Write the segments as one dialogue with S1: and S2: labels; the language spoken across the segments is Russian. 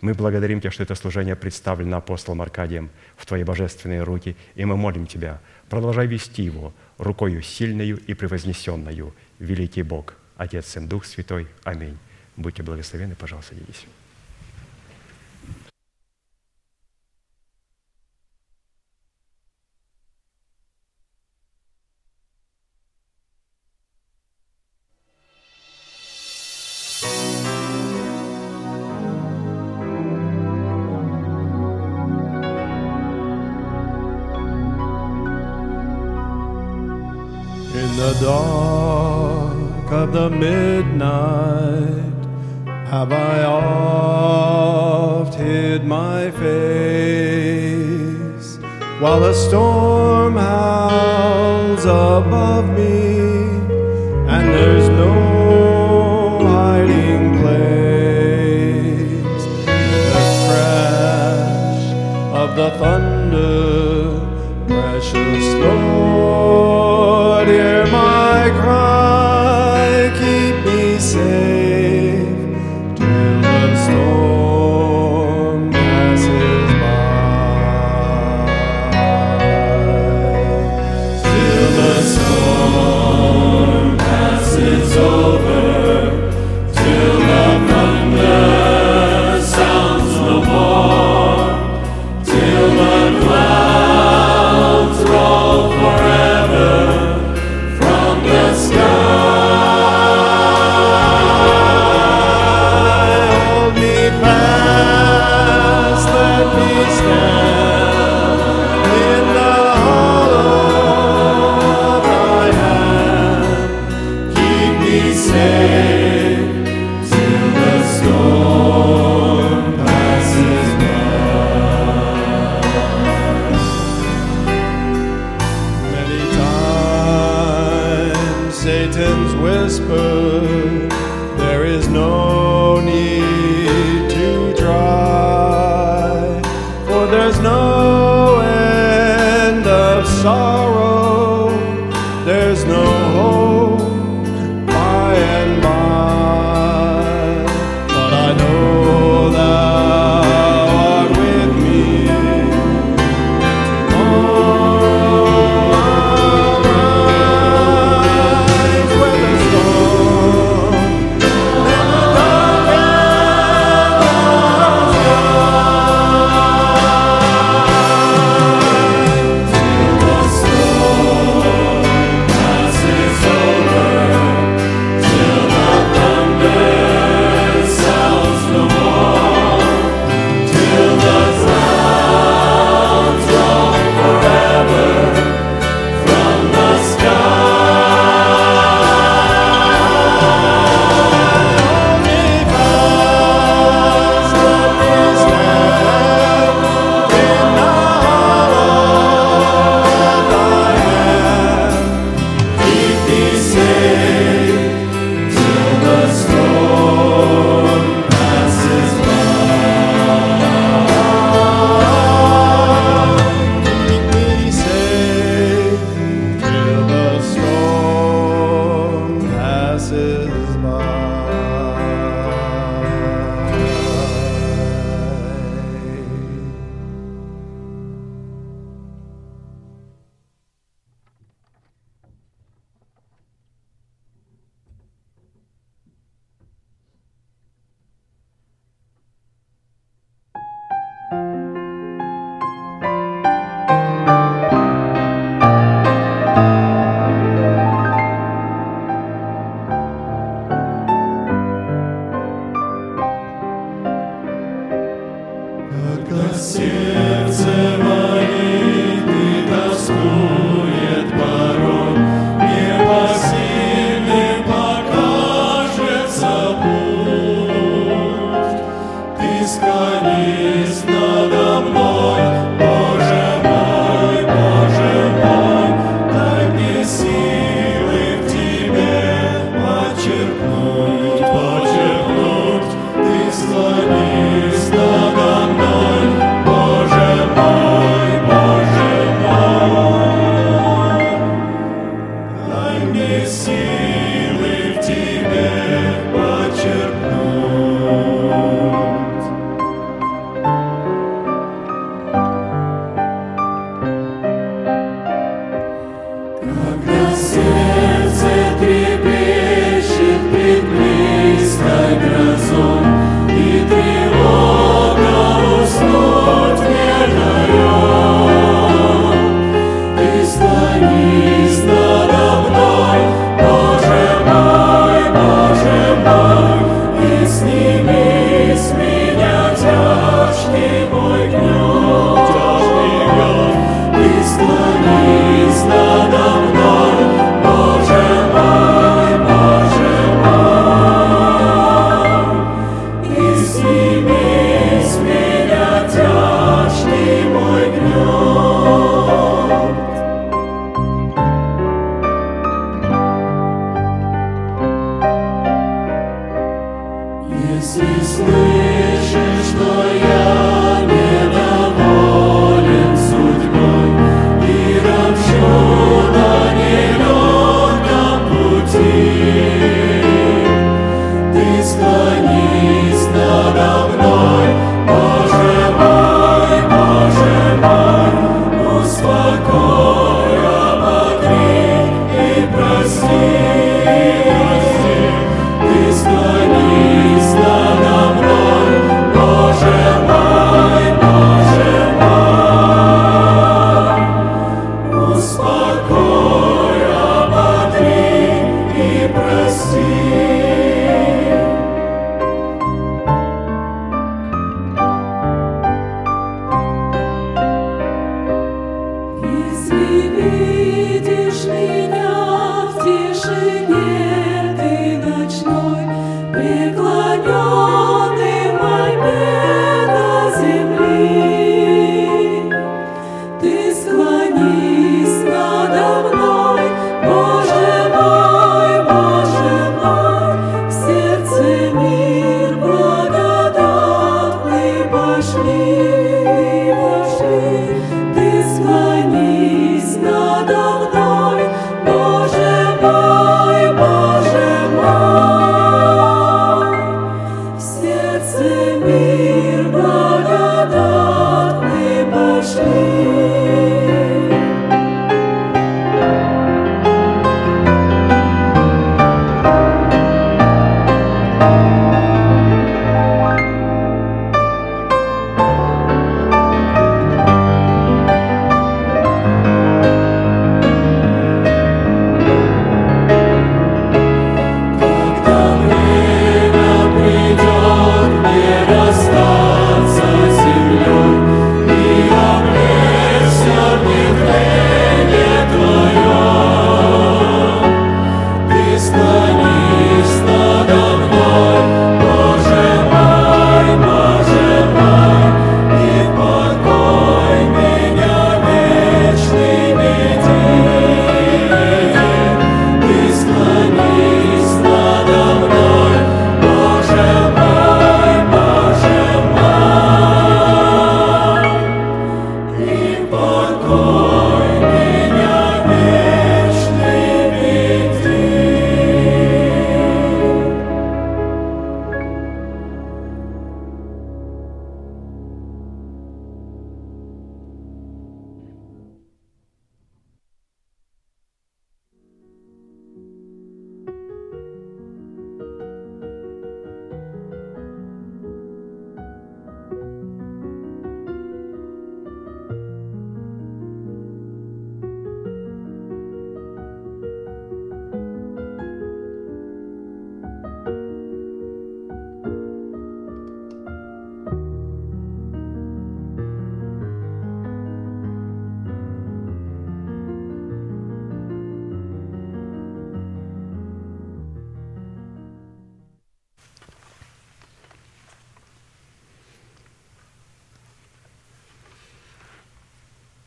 S1: Мы благодарим Тебя, что это служение представлено апостолом Аркадием в Твои божественные руки, и мы молим Тебя, продолжай вести его рукою сильною и превознесенную, великий Бог, Отец, Сын, Дух Святой. Аминь. Будьте благословенны, пожалуйста, садитесь.
S2: Dark of the midnight have I oft hid my face while a storm howls above me and there's no hiding place. The crash of the thunder,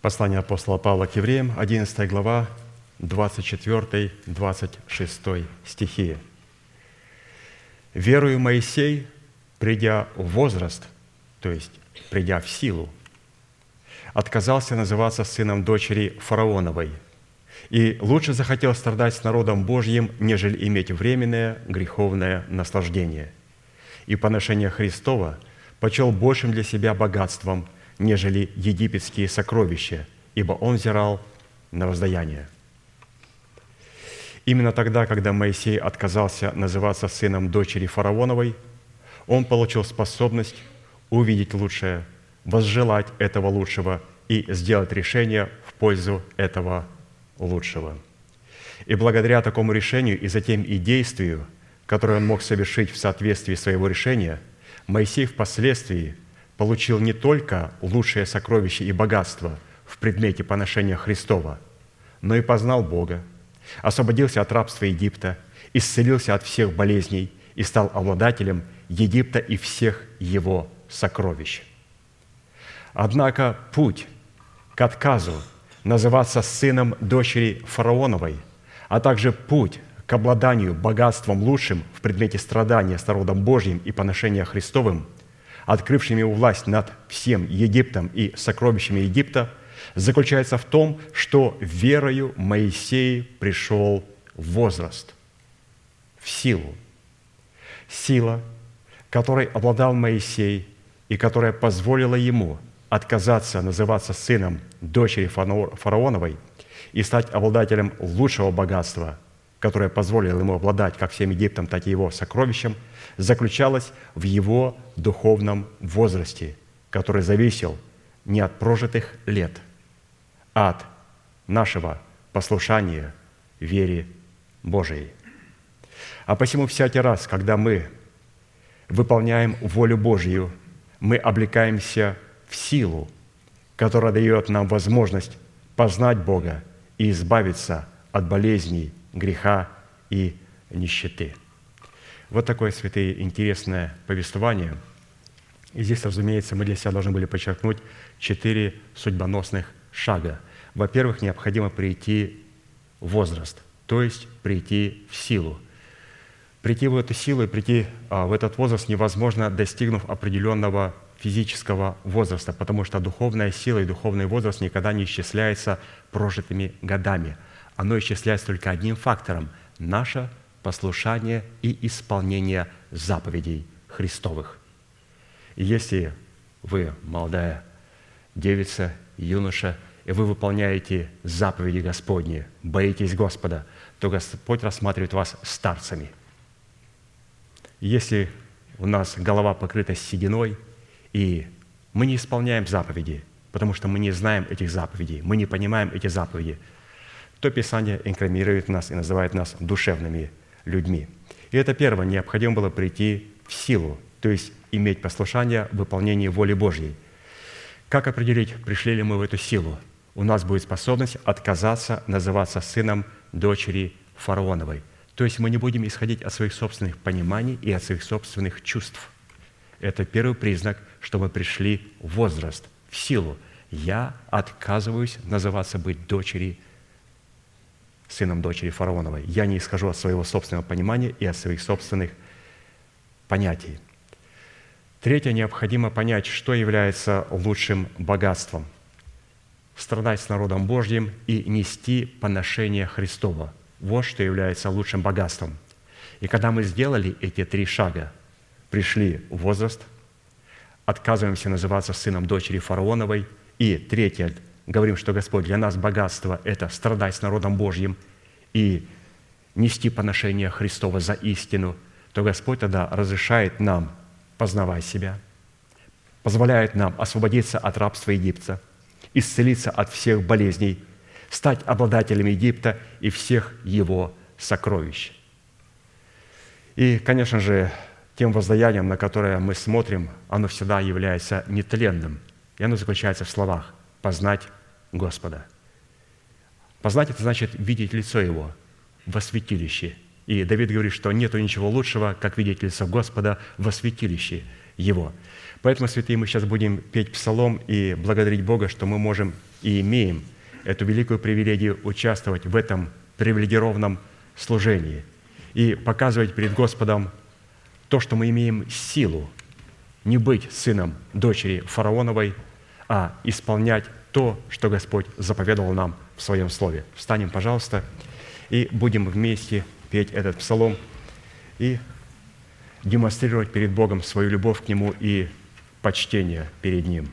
S1: Послание апостола Павла к евреям, 11 глава, 24-26 стихи. «Верую Моисей, придя в возраст, то есть придя в силу, отказался называться сыном дочери фараоновой и лучше захотел страдать с народом Божьим, нежели иметь временное греховное наслаждение. И поношение Христова почел большим для себя богатством – нежели египетские сокровища, ибо он взирал на воздаяние. Именно тогда, когда Моисей отказался называться сыном дочери фараоновой, он получил способность увидеть лучшее, возжелать этого лучшего и сделать решение в пользу этого лучшего. И благодаря такому решению и затем и действию, которое он мог совершить в соответствии своего решения, Моисей впоследствии – получил не только лучшее сокровище и богатство в предмете поношения Христова, но и познал Бога, освободился от рабства Египта, исцелился от всех болезней и стал обладателем Египта и всех его сокровищ. Однако путь к отказу называться сыном дочери фараоновой, а также путь к обладанию богатством лучшим в предмете страдания с народом Божьим и поношения Христовым – открывшими власть над всем Египтом и сокровищами Египта, заключается в том, что верою Моисей пришел возраст, в силу. Сила, которой обладал Моисей и которая позволила ему отказаться называться сыном дочери фараоновой и стать обладателем лучшего богатства, которое позволило ему обладать как всем Египтом, так и его сокровищем – заключалась в его духовном возрасте, который зависел не от прожитых лет, а от нашего послушания вере Божией. А посему всякий раз, когда мы выполняем волю Божью, мы облекаемся в силу, которая дает нам возможность познать Бога и избавиться от болезней, греха и нищеты. Вот такое, святые, интересное повествование. И здесь, разумеется, мы для себя должны были подчеркнуть четыре судьбоносных шага. Во-первых, необходимо прийти в возраст, то есть прийти в силу. Прийти в эту силу и прийти а, в этот возраст невозможно, достигнув определенного физического возраста, потому что духовная сила и духовный возраст никогда не исчисляется прожитыми годами. Оно исчисляется только одним фактором – наше послушание и исполнение заповедей Христовых. И если вы молодая девица, юноша, и вы выполняете заповеди Господни, боитесь Господа, то Господь рассматривает вас старцами. Если у нас голова покрыта сединой, и мы не исполняем заповеди, потому что мы не знаем этих заповедей, мы не понимаем эти заповеди, то Писание инкримирует нас и называет нас душевными людьми. И это первое, необходимо было прийти в силу, то есть иметь послушание в выполнении воли Божьей. Как определить, пришли ли мы в эту силу? У нас будет способность отказаться называться сыном дочери фараоновой. То есть мы не будем исходить от своих собственных пониманий и от своих собственных чувств. Это первый признак, что мы пришли в возраст, в силу. Я отказываюсь называться быть дочери сыном дочери фараоновой. Я не исхожу от своего собственного понимания и от своих собственных понятий. Третье, необходимо понять, что является лучшим богатством. Страдать с народом Божьим и нести поношение Христова. Вот что является лучшим богатством. И когда мы сделали эти три шага, пришли в возраст, отказываемся называться сыном дочери фараоновой, и третье, говорим, что Господь, для нас богатство – это страдать с народом Божьим и нести поношение Христова за истину, то Господь тогда разрешает нам познавать себя, позволяет нам освободиться от рабства Египта, исцелиться от всех болезней, стать обладателями Египта и всех его сокровищ. И, конечно же, тем воздаянием, на которое мы смотрим, оно всегда является нетленным. И оно заключается в словах «познать Господа». Познать – это значит видеть лицо Его во святилище. И Давид говорит, что нет ничего лучшего, как видеть лицо Господа во святилище Его. Поэтому, святые, мы сейчас будем петь псалом и благодарить Бога, что мы можем и имеем эту великую привилегию участвовать в этом привилегированном служении и показывать перед Господом то, что мы имеем силу не быть сыном дочери фараоновой, а исполнять то, что Господь заповедовал нам в Своем Слове. Встанем, пожалуйста, и будем вместе петь этот псалом и демонстрировать перед Богом свою любовь к Нему и почтение перед Ним.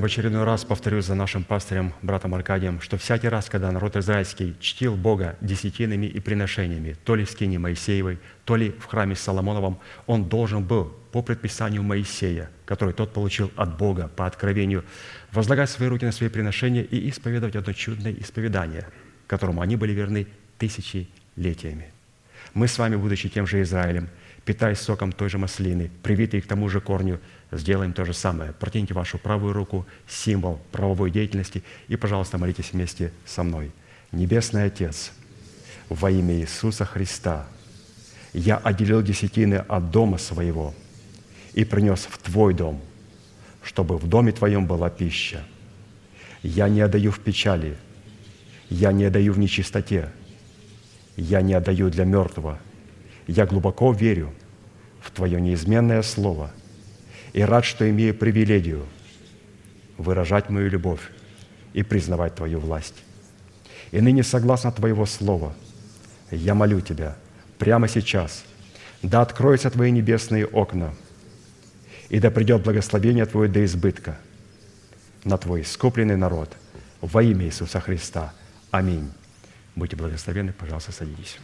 S3: в
S4: очередной раз повторю за нашим пастырем, братом Аркадием, что всякий раз, когда народ израильский чтил Бога десятинами и приношениями, то ли в скине Моисеевой, то ли в храме Соломоновом, он должен был по предписанию Моисея, который тот получил от Бога по откровению, возлагать свои руки на свои приношения и исповедовать одно чудное исповедание, которому они были верны тысячелетиями. Мы с вами, будучи тем же Израилем, питаясь соком той же маслины, привитые к тому же корню, сделаем то же самое. Протяните вашу правую руку, символ правовой деятельности, и, пожалуйста, молитесь вместе со мной. Небесный Отец, во имя Иисуса Христа, я отделил десятины от дома своего и принес в Твой дом, чтобы в доме Твоем была пища. Я не отдаю в печали, я не отдаю в нечистоте, я не отдаю для мертвого. Я глубоко верю в Твое неизменное Слово и рад, что имею привилегию выражать мою любовь и признавать Твою власть. И ныне, согласно Твоего Слова, я молю Тебя прямо сейчас, да откроются Твои небесные окна, и да придет благословение Твое до избытка на Твой искупленный народ во имя Иисуса Христа. Аминь. Будьте благословенны, пожалуйста, садитесь.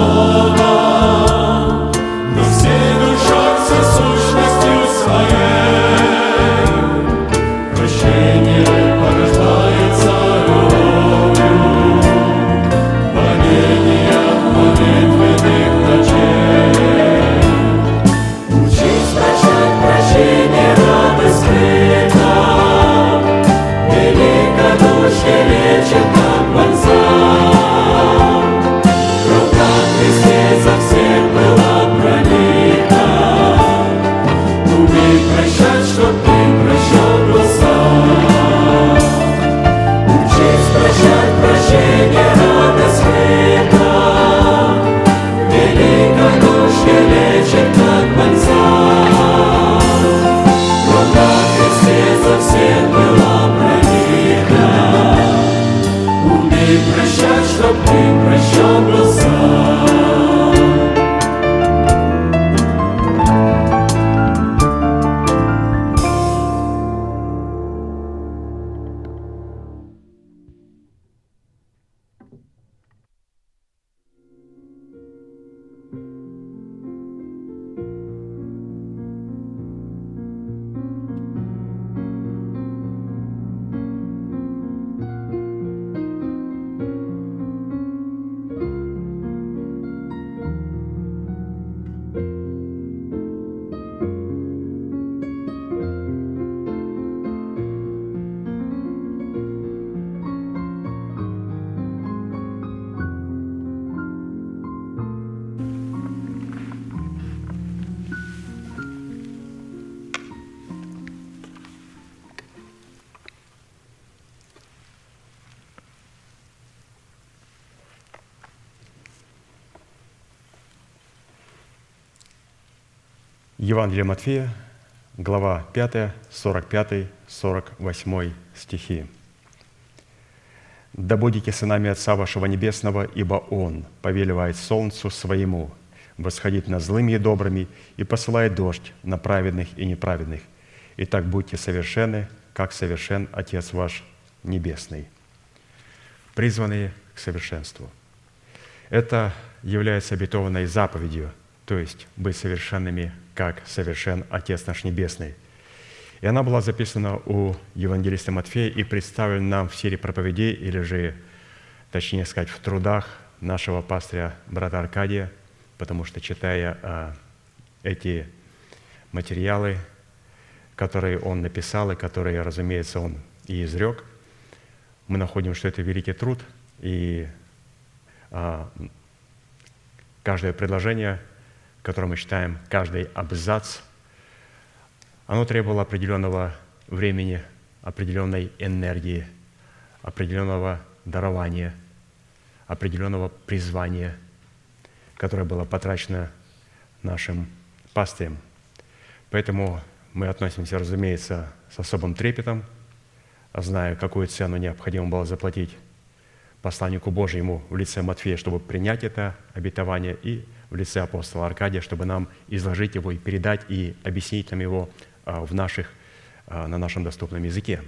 S2: Oh.
S1: Евангелие Матфея, глава 5, 45, 48 стихи. «Да будете сынами Отца вашего Небесного, ибо Он повелевает солнцу своему восходить над злыми и добрыми и посылает дождь на праведных и неправедных. Итак, будьте совершенны, как совершен Отец ваш Небесный». Призванные к совершенству. Это является обетованной заповедью, то есть быть совершенными как совершен Отец наш Небесный. И она была записана у евангелиста Матфея и представлена нам в серии проповедей, или же, точнее сказать, в трудах нашего пастыря брата Аркадия, потому что, читая а, эти материалы, которые он написал и которые, разумеется, он и изрек, мы находим, что это великий труд, и а, каждое предложение – которое мы читаем, каждый абзац, оно требовало определенного времени, определенной энергии, определенного дарования, определенного призвания, которое было потрачено нашим пастырем. Поэтому мы относимся, разумеется, с особым трепетом, зная, какую цену необходимо было заплатить посланнику Божьему в лице Матфея, чтобы принять это обетование и в лице апостола Аркадия, чтобы нам изложить его и передать, и объяснить нам его а, в наших, а, на нашем доступном языке.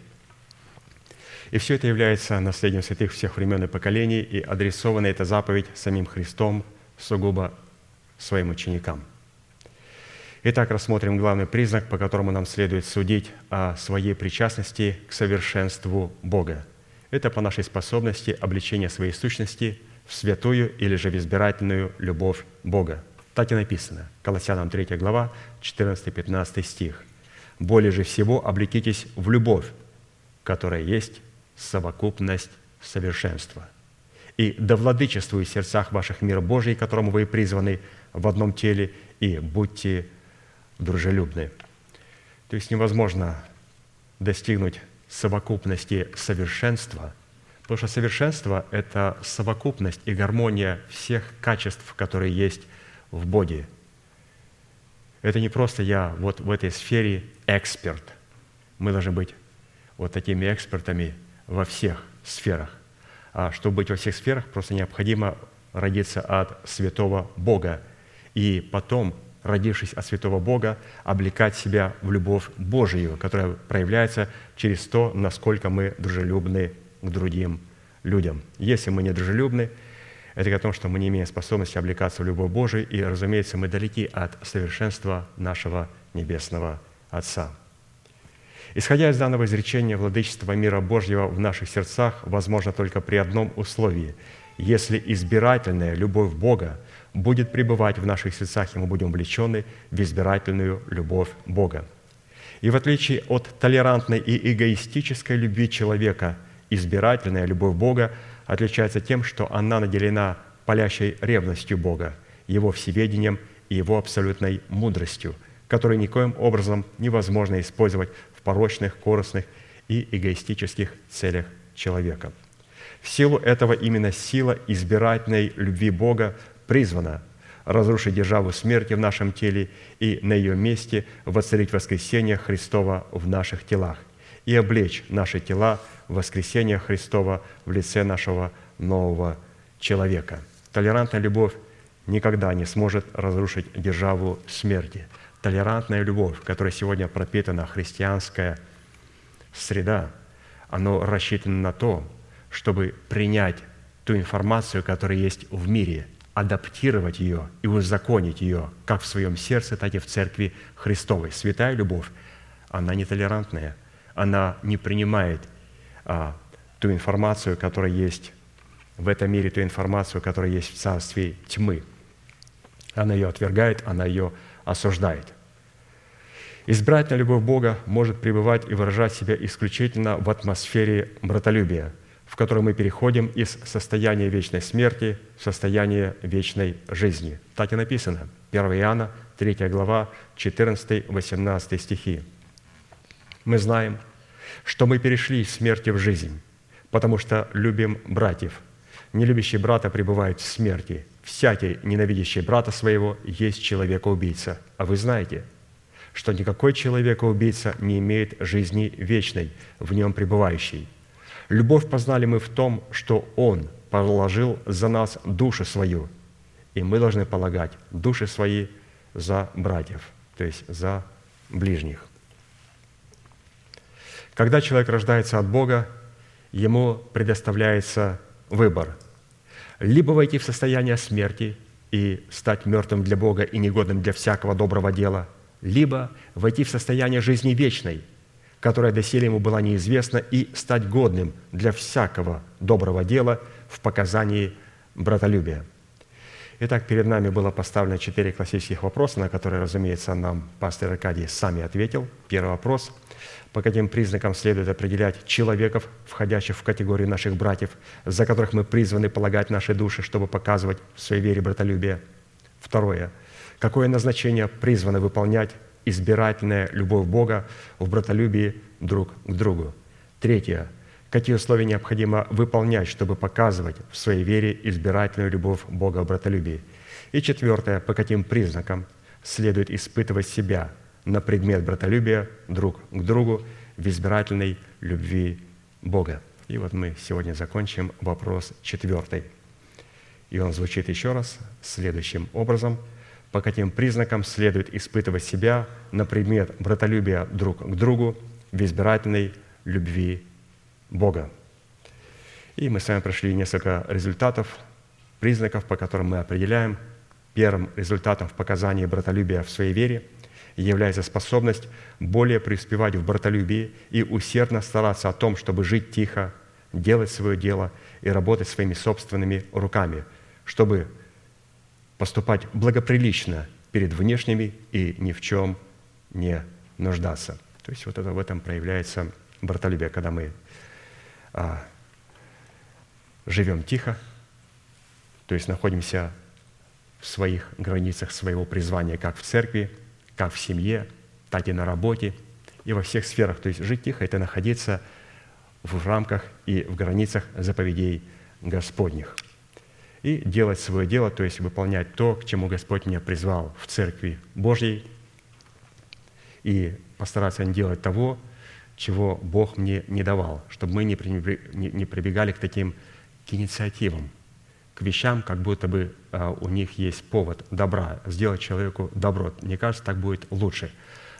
S1: И все это является наследием святых всех времен и поколений, и адресована эта заповедь самим Христом сугубо своим ученикам. Итак, рассмотрим главный признак, по которому нам следует судить о своей причастности к совершенству Бога. Это по нашей способности обличения своей сущности – в святую или же в избирательную любовь Бога. Так и написано. Колоссянам 3 глава, 14-15 стих. «Более же всего облекитесь в любовь, которая есть совокупность совершенства. И да владычествует в сердцах ваших мир Божий, которому вы призваны в одном теле, и будьте дружелюбны». То есть невозможно достигнуть совокупности совершенства – Потому что совершенство – это совокупность и гармония всех качеств, которые есть в Боге. Это не просто я вот в этой сфере эксперт. Мы должны быть вот такими экспертами во всех сферах. А чтобы быть во всех сферах, просто необходимо родиться от святого Бога. И потом, родившись от святого Бога, облекать себя в любовь Божию, которая проявляется через то, насколько мы дружелюбны к другим людям. Если мы недружелюбны, это о том, что мы не имеем способности облекаться в любовь Божию, и, разумеется, мы далеки от совершенства нашего Небесного Отца. Исходя из данного изречения, владычество мира Божьего в наших сердцах возможно только при одном условии – если избирательная любовь Бога будет пребывать в наших сердцах, и мы будем влечены в избирательную любовь Бога. И в отличие от толерантной и эгоистической любви человека – избирательная любовь Бога отличается тем, что она наделена палящей ревностью Бога, Его всеведением и Его абсолютной мудростью, которую никоим образом невозможно использовать в порочных, корыстных и эгоистических целях человека. В силу этого именно сила избирательной любви Бога призвана разрушить державу смерти в нашем теле и на ее месте воцарить воскресение Христова в наших телах и облечь наши тела воскресения Христова в лице нашего нового человека. Толерантная любовь никогда не сможет разрушить державу смерти. Толерантная любовь, которая сегодня пропитана христианская среда, она рассчитана на то, чтобы принять ту информацию, которая есть в мире, адаптировать ее и узаконить ее как в своем сердце, так и в церкви Христовой. Святая любовь, она нетолерантная, она не принимает а, ту информацию, которая есть в этом мире, ту информацию, которая есть в царстве тьмы. Она ее отвергает, она ее осуждает. Избирательная любовь Бога может пребывать и выражать себя исключительно в атмосфере братолюбия, в которой мы переходим из состояния вечной смерти в состояние вечной жизни. Так и написано. 1 Иоанна, 3 глава, 14-18 стихи. Мы знаем – что мы перешли из смерти в жизнь, потому что любим братьев. Не любящий брата пребывает в смерти. Всякий, ненавидящий брата своего, есть человека-убийца. А вы знаете, что никакой человека-убийца не имеет жизни вечной, в нем пребывающей. Любовь познали мы в том, что Он положил за нас душу свою, и мы должны полагать души свои за братьев, то есть за ближних. Когда человек рождается от Бога, ему предоставляется выбор – либо войти в состояние смерти и стать мертвым для Бога и негодным для всякого доброго дела, либо войти в состояние жизни вечной, которая доселе ему была неизвестна, и стать годным для всякого доброго дела в показании братолюбия. Итак, перед нами было поставлено четыре классических вопроса, на которые, разумеется, нам пастор Аркадий сами ответил. Первый вопрос – по каким признакам следует определять человеков, входящих в категорию наших братьев, за которых мы призваны полагать наши души, чтобы показывать в своей вере братолюбие. Второе. Какое назначение призвано выполнять избирательная любовь Бога в братолюбии друг к другу? Третье. Какие условия необходимо выполнять, чтобы показывать в своей вере избирательную любовь Бога в братолюбии? И четвертое. По каким признакам следует испытывать себя – на предмет братолюбия друг к другу в избирательной любви Бога. И вот мы сегодня закончим вопрос четвертый. И он звучит еще раз следующим образом. По каким признакам следует испытывать себя на предмет братолюбия друг к другу в избирательной любви Бога? И мы с вами прошли несколько результатов, признаков, по которым мы определяем первым результатом в показании братолюбия в своей вере – является способность более преуспевать в братолюбии и усердно стараться о том, чтобы жить тихо, делать свое дело и работать своими собственными руками, чтобы поступать благоприлично перед внешними и ни в чем не нуждаться. То есть вот это в этом проявляется братолюбие, когда мы а, живем тихо, то есть находимся в своих границах своего призвания, как в церкви, как в семье, так и на работе, и во всех сферах. То есть жить тихо – это находиться в рамках и в границах заповедей Господних. И делать свое дело, то есть выполнять то, к чему Господь меня призвал в Церкви Божьей, и постараться не делать того, чего Бог мне не давал, чтобы мы не прибегали к таким к инициативам, к вещам, как будто бы у них есть повод добра, сделать человеку добро. Мне кажется, так будет лучше.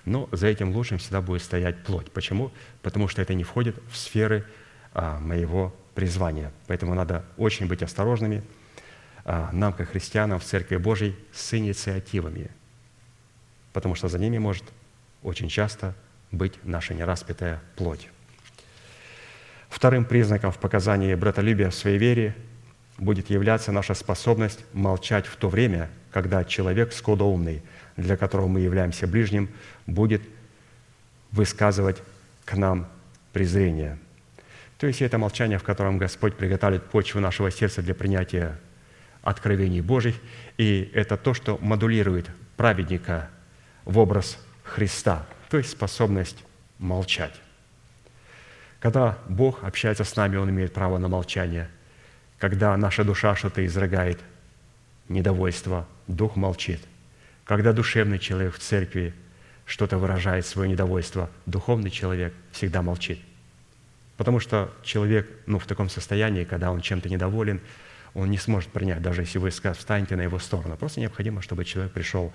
S1: Но за этим лучшим всегда будет стоять плоть. Почему? Потому что это не входит в сферы а, моего призвания. Поэтому надо очень быть осторожными а, нам, как христианам в Церкви Божьей, с инициативами. Потому что за ними может очень часто быть наша нераспятая плоть. Вторым признаком в показании братолюбия в своей вере будет являться наша способность молчать в то время, когда человек скудоумный, для которого мы являемся ближним, будет высказывать к нам презрение. То есть это молчание, в котором Господь приготовит почву нашего сердца для принятия откровений Божьих, и это то, что модулирует праведника в образ Христа, то есть способность молчать. Когда Бог общается с нами, Он имеет право на молчание – когда наша душа что-то изрыгает, недовольство, дух молчит. Когда душевный человек в церкви что-то выражает свое недовольство, духовный человек всегда молчит. Потому что человек ну, в таком состоянии, когда он чем-то недоволен, он не сможет принять, даже если вы встанете на его сторону. Просто необходимо, чтобы человек пришел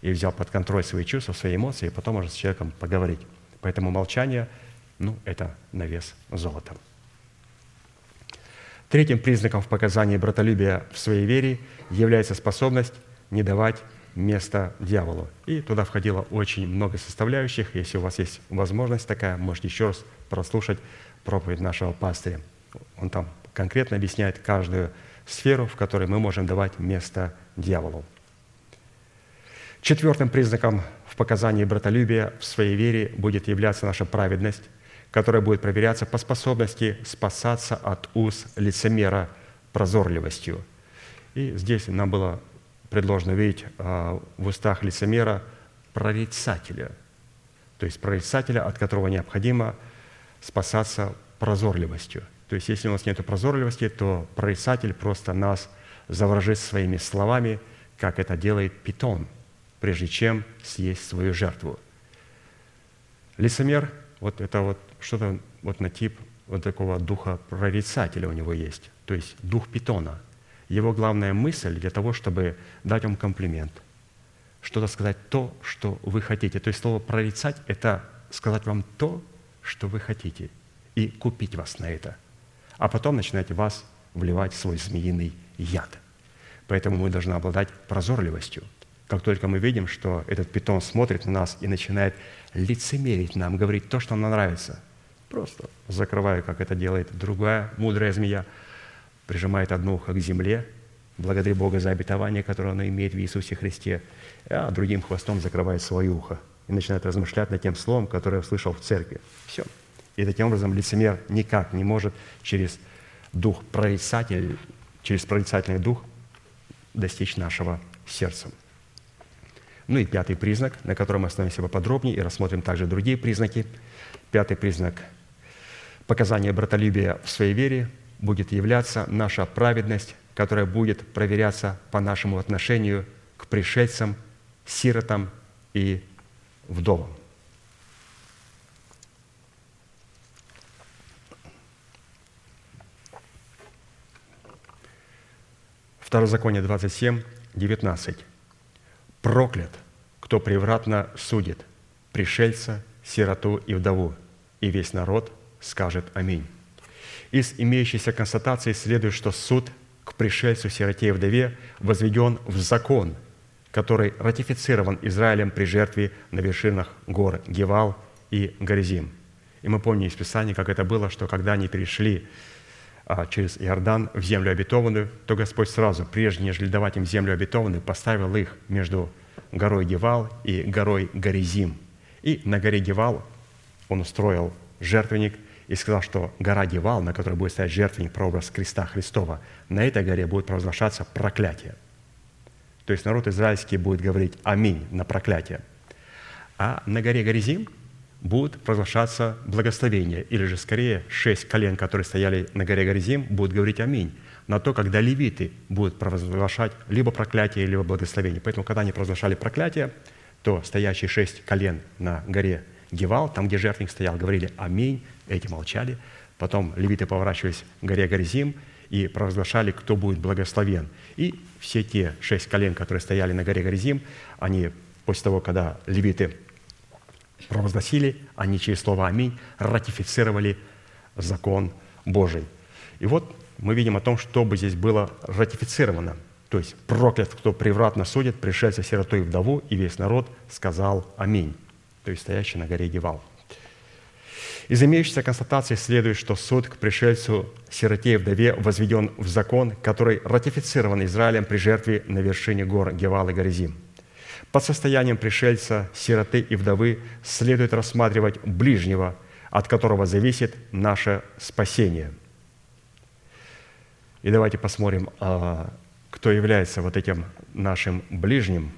S1: и взял под контроль свои чувства, свои эмоции, и потом может с человеком поговорить. Поэтому молчание, ну, это на вес золота. Третьим признаком в показании братолюбия в своей вере является способность не давать место дьяволу. И туда входило очень много составляющих. Если у вас есть возможность такая, можете еще раз прослушать проповедь нашего пастыря. Он там конкретно объясняет каждую сферу, в которой мы можем давать место дьяволу. Четвертым признаком в показании братолюбия в своей вере будет являться наша праведность, которая будет проверяться по способности спасаться от уз лицемера прозорливостью. И здесь нам было предложено видеть а, в устах лицемера прорицателя, то есть прорицателя, от которого необходимо спасаться прозорливостью. То есть если у нас нет прозорливости, то прорицатель просто нас заворожит своими словами, как это делает питон, прежде чем съесть свою жертву. Лицемер, вот это вот что-то вот на тип вот такого духа прорицателя у него есть, то есть дух питона. Его главная мысль для того, чтобы дать вам комплимент, что-то сказать то, что вы хотите. То есть слово «прорицать» — это сказать вам то, что вы хотите, и купить вас на это. А потом начинать вас вливать свой змеиный яд. Поэтому мы должны обладать прозорливостью. Как только мы видим, что этот питон смотрит на нас и начинает лицемерить нам, говорить то, что нам нравится, просто закрываю, как это делает другая мудрая змея, прижимает одно ухо к земле, благодарит Бога за обетование, которое он имеет в Иисусе Христе, а другим хвостом закрывает свое ухо и начинает размышлять над тем словом, которое я услышал в церкви. Все. И таким образом лицемер никак не может через дух прорицатель, через прорицательный дух достичь нашего сердца. Ну и пятый признак, на котором мы остановимся поподробнее и рассмотрим также другие признаки. Пятый признак показания братолюбия в своей вере будет являться наша праведность, которая будет проверяться по нашему отношению к пришельцам, сиротам и вдовам. Второзаконие 27, 19. «Проклят, кто превратно судит пришельца, сироту и вдову, и весь народ скажет Аминь». Из имеющейся констатации следует, что суд к пришельцу, сироте и вдове возведен в закон, который ратифицирован Израилем при жертве на вершинах гор Гевал и Горизим. И мы помним из Писания, как это было, что когда они перешли а, через Иордан в землю обетованную, то Господь сразу, прежде нежели давать им землю обетованную, поставил их между горой Гевал и горой Горизим. И на горе Гевал он устроил жертвенник и сказал, что гора Гевал, на которой будет стоять жертвенник, прообраз креста Христова, на этой горе будет провозглашаться проклятие. То есть народ израильский будет говорить «Аминь» на проклятие. А на горе Горизим – будут провозглашаться благословения, или же скорее шесть колен, которые стояли на горе Горизим, будут говорить «Аминь» на то, когда левиты будут провозглашать либо проклятие, либо благословение. Поэтому, когда они провозглашали проклятие, то стоящие шесть колен на горе Гевал, там, где жертвенник стоял, говорили «Аминь», эти молчали. Потом левиты поворачивались к горе Горизим и провозглашали, кто будет благословен. И все те шесть колен, которые стояли на горе Горизим, они после того, когда левиты провозгласили, они через слово «Аминь» ратифицировали закон Божий. И вот мы видим о том, что бы здесь было ратифицировано. То есть проклят, кто превратно судит, пришельца, сироту и вдову, и весь народ сказал «Аминь», то есть стоящий на горе Гевал. Из имеющейся констатации следует, что суд к пришельцу, сироте и вдове возведен в закон, который ратифицирован Израилем при жертве на вершине гор Гевал и Горизим – под состоянием пришельца, сироты и вдовы следует рассматривать ближнего, от которого зависит наше спасение. И давайте посмотрим, а, кто является вот этим нашим ближним,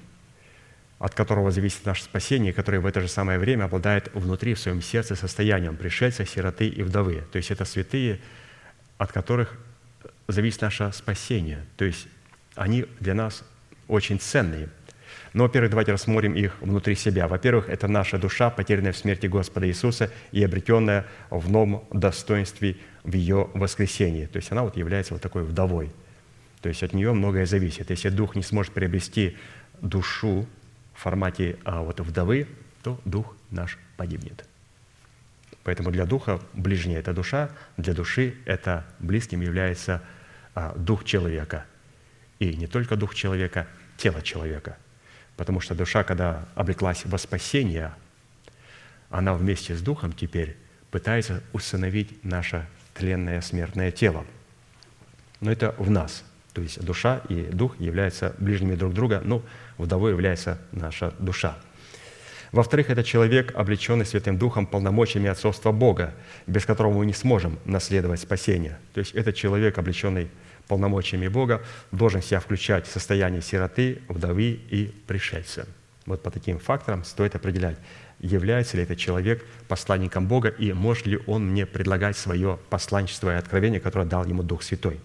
S1: от которого зависит наше спасение, который в это же самое время обладает внутри в своем сердце состоянием пришельца, сироты и вдовы. То есть это святые, от которых зависит наше спасение. То есть они для нас очень ценные – но, во-первых, давайте рассмотрим их внутри себя. Во-первых, это наша душа, потерянная в смерти Господа Иисуса и обретенная в новом достоинстве в ее воскресении. То есть она вот является вот такой вдовой. То есть от нее многое зависит. Если дух не сможет приобрести душу формате а, вот вдовы, то дух наш погибнет. Поэтому для духа ближняя – это душа, для души это близким является а, дух человека. И не только дух человека, тело человека – Потому что душа, когда облеклась во спасение, она вместе с Духом теперь пытается усыновить наше тленное смертное тело. Но это в нас. То есть душа и дух являются ближними друг друга, но вдовой является наша душа. Во-вторых, это человек, облеченный Святым Духом полномочиями отцовства Бога, без которого мы не сможем наследовать спасение. То есть это человек, облеченный полномочиями Бога, должен себя включать в состояние сироты, вдовы и пришельца. Вот по таким факторам стоит определять, является ли этот человек посланником Бога и может ли он мне предлагать свое посланничество и откровение, которое дал ему Дух Святой.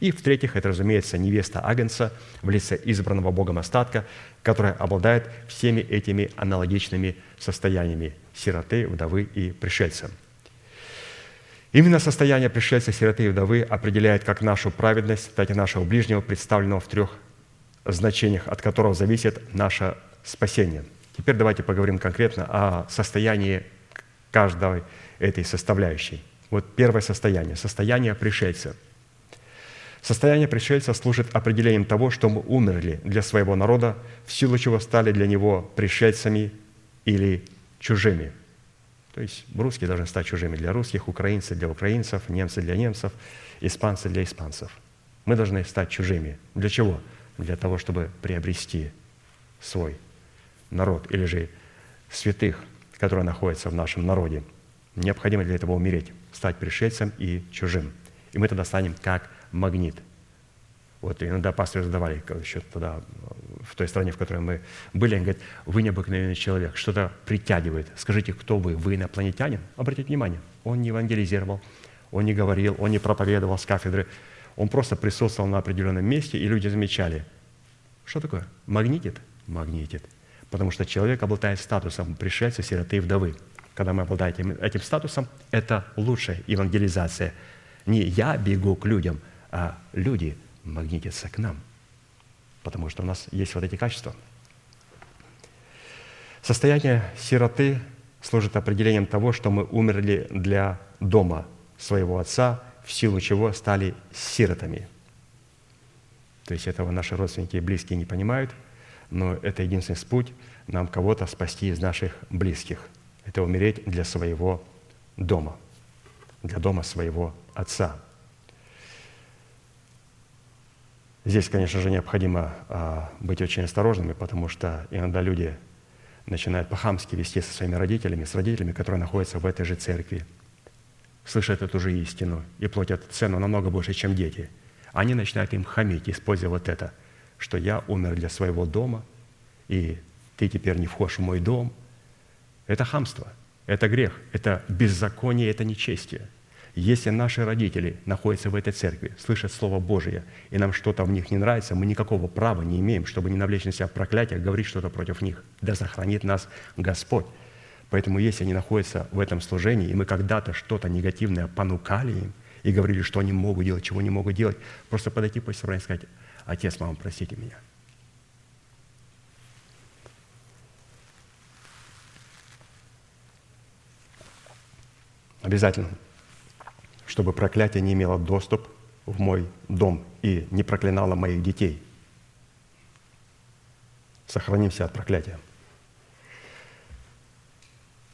S1: И в-третьих, это, разумеется, невеста Агнца в лице избранного Богом остатка, которая обладает всеми этими аналогичными состояниями сироты, вдовы и пришельца. Именно состояние пришельца, сироты и вдовы определяет как нашу праведность, так и нашего ближнего, представленного в трех значениях, от которого зависит наше спасение. Теперь давайте поговорим конкретно о состоянии каждой этой составляющей. Вот первое состояние – состояние пришельца. Состояние пришельца служит определением того, что мы умерли для своего народа, в силу чего стали для него пришельцами или чужими. То есть русские должны стать чужими для русских, украинцы для украинцев, немцы для немцев, испанцы для испанцев. Мы должны стать чужими. Для чего? Для того, чтобы приобрести свой народ или же святых, которые находятся в нашем народе. Необходимо для этого умереть стать пришельцем и чужим. И мы тогда станем как магнит. Вот иногда пасторы задавали еще тогда, в той стране, в которой мы были, они говорят, вы необыкновенный человек, что-то притягивает. Скажите, кто вы? Вы инопланетянин? Обратите внимание, он не евангелизировал, он не говорил, он не проповедовал с кафедры, он просто присутствовал на определенном месте, и люди замечали. Что такое? Магнитит? Магнитит. Потому что человек обладает статусом пришельца, сироты и вдовы – когда мы обладаем этим статусом, это лучшая евангелизация. Не я бегу к людям, а люди магнитятся к нам, потому что у нас есть вот эти качества. Состояние сироты служит определением того, что мы умерли для дома своего отца, в силу чего стали сиротами. То есть этого наши родственники и близкие не понимают, но это единственный путь нам кого-то спасти из наших близких – это умереть для своего дома, для дома своего отца. Здесь, конечно же, необходимо а, быть очень осторожными, потому что иногда люди начинают по-хамски вести со своими родителями, с родителями, которые находятся в этой же церкви, слышат эту же истину и платят цену намного больше, чем дети. Они начинают им хамить, используя вот это, что я умер для своего дома, и ты теперь не входишь в мой дом – это хамство, это грех, это беззаконие, это нечестие. Если наши родители находятся в этой церкви, слышат Слово Божие, и нам что-то в них не нравится, мы никакого права не имеем, чтобы не навлечь на себя проклятие, говорить что-то против них. Да сохранит нас Господь. Поэтому если они находятся в этом служении, и мы когда-то что-то негативное понукали им, и говорили, что они могут делать, чего не могут делать, просто подойти после собрания и сказать, «Отец, мама, простите меня». Обязательно, чтобы проклятие не имело доступ в мой дом и не проклинало моих детей. Сохранимся от проклятия.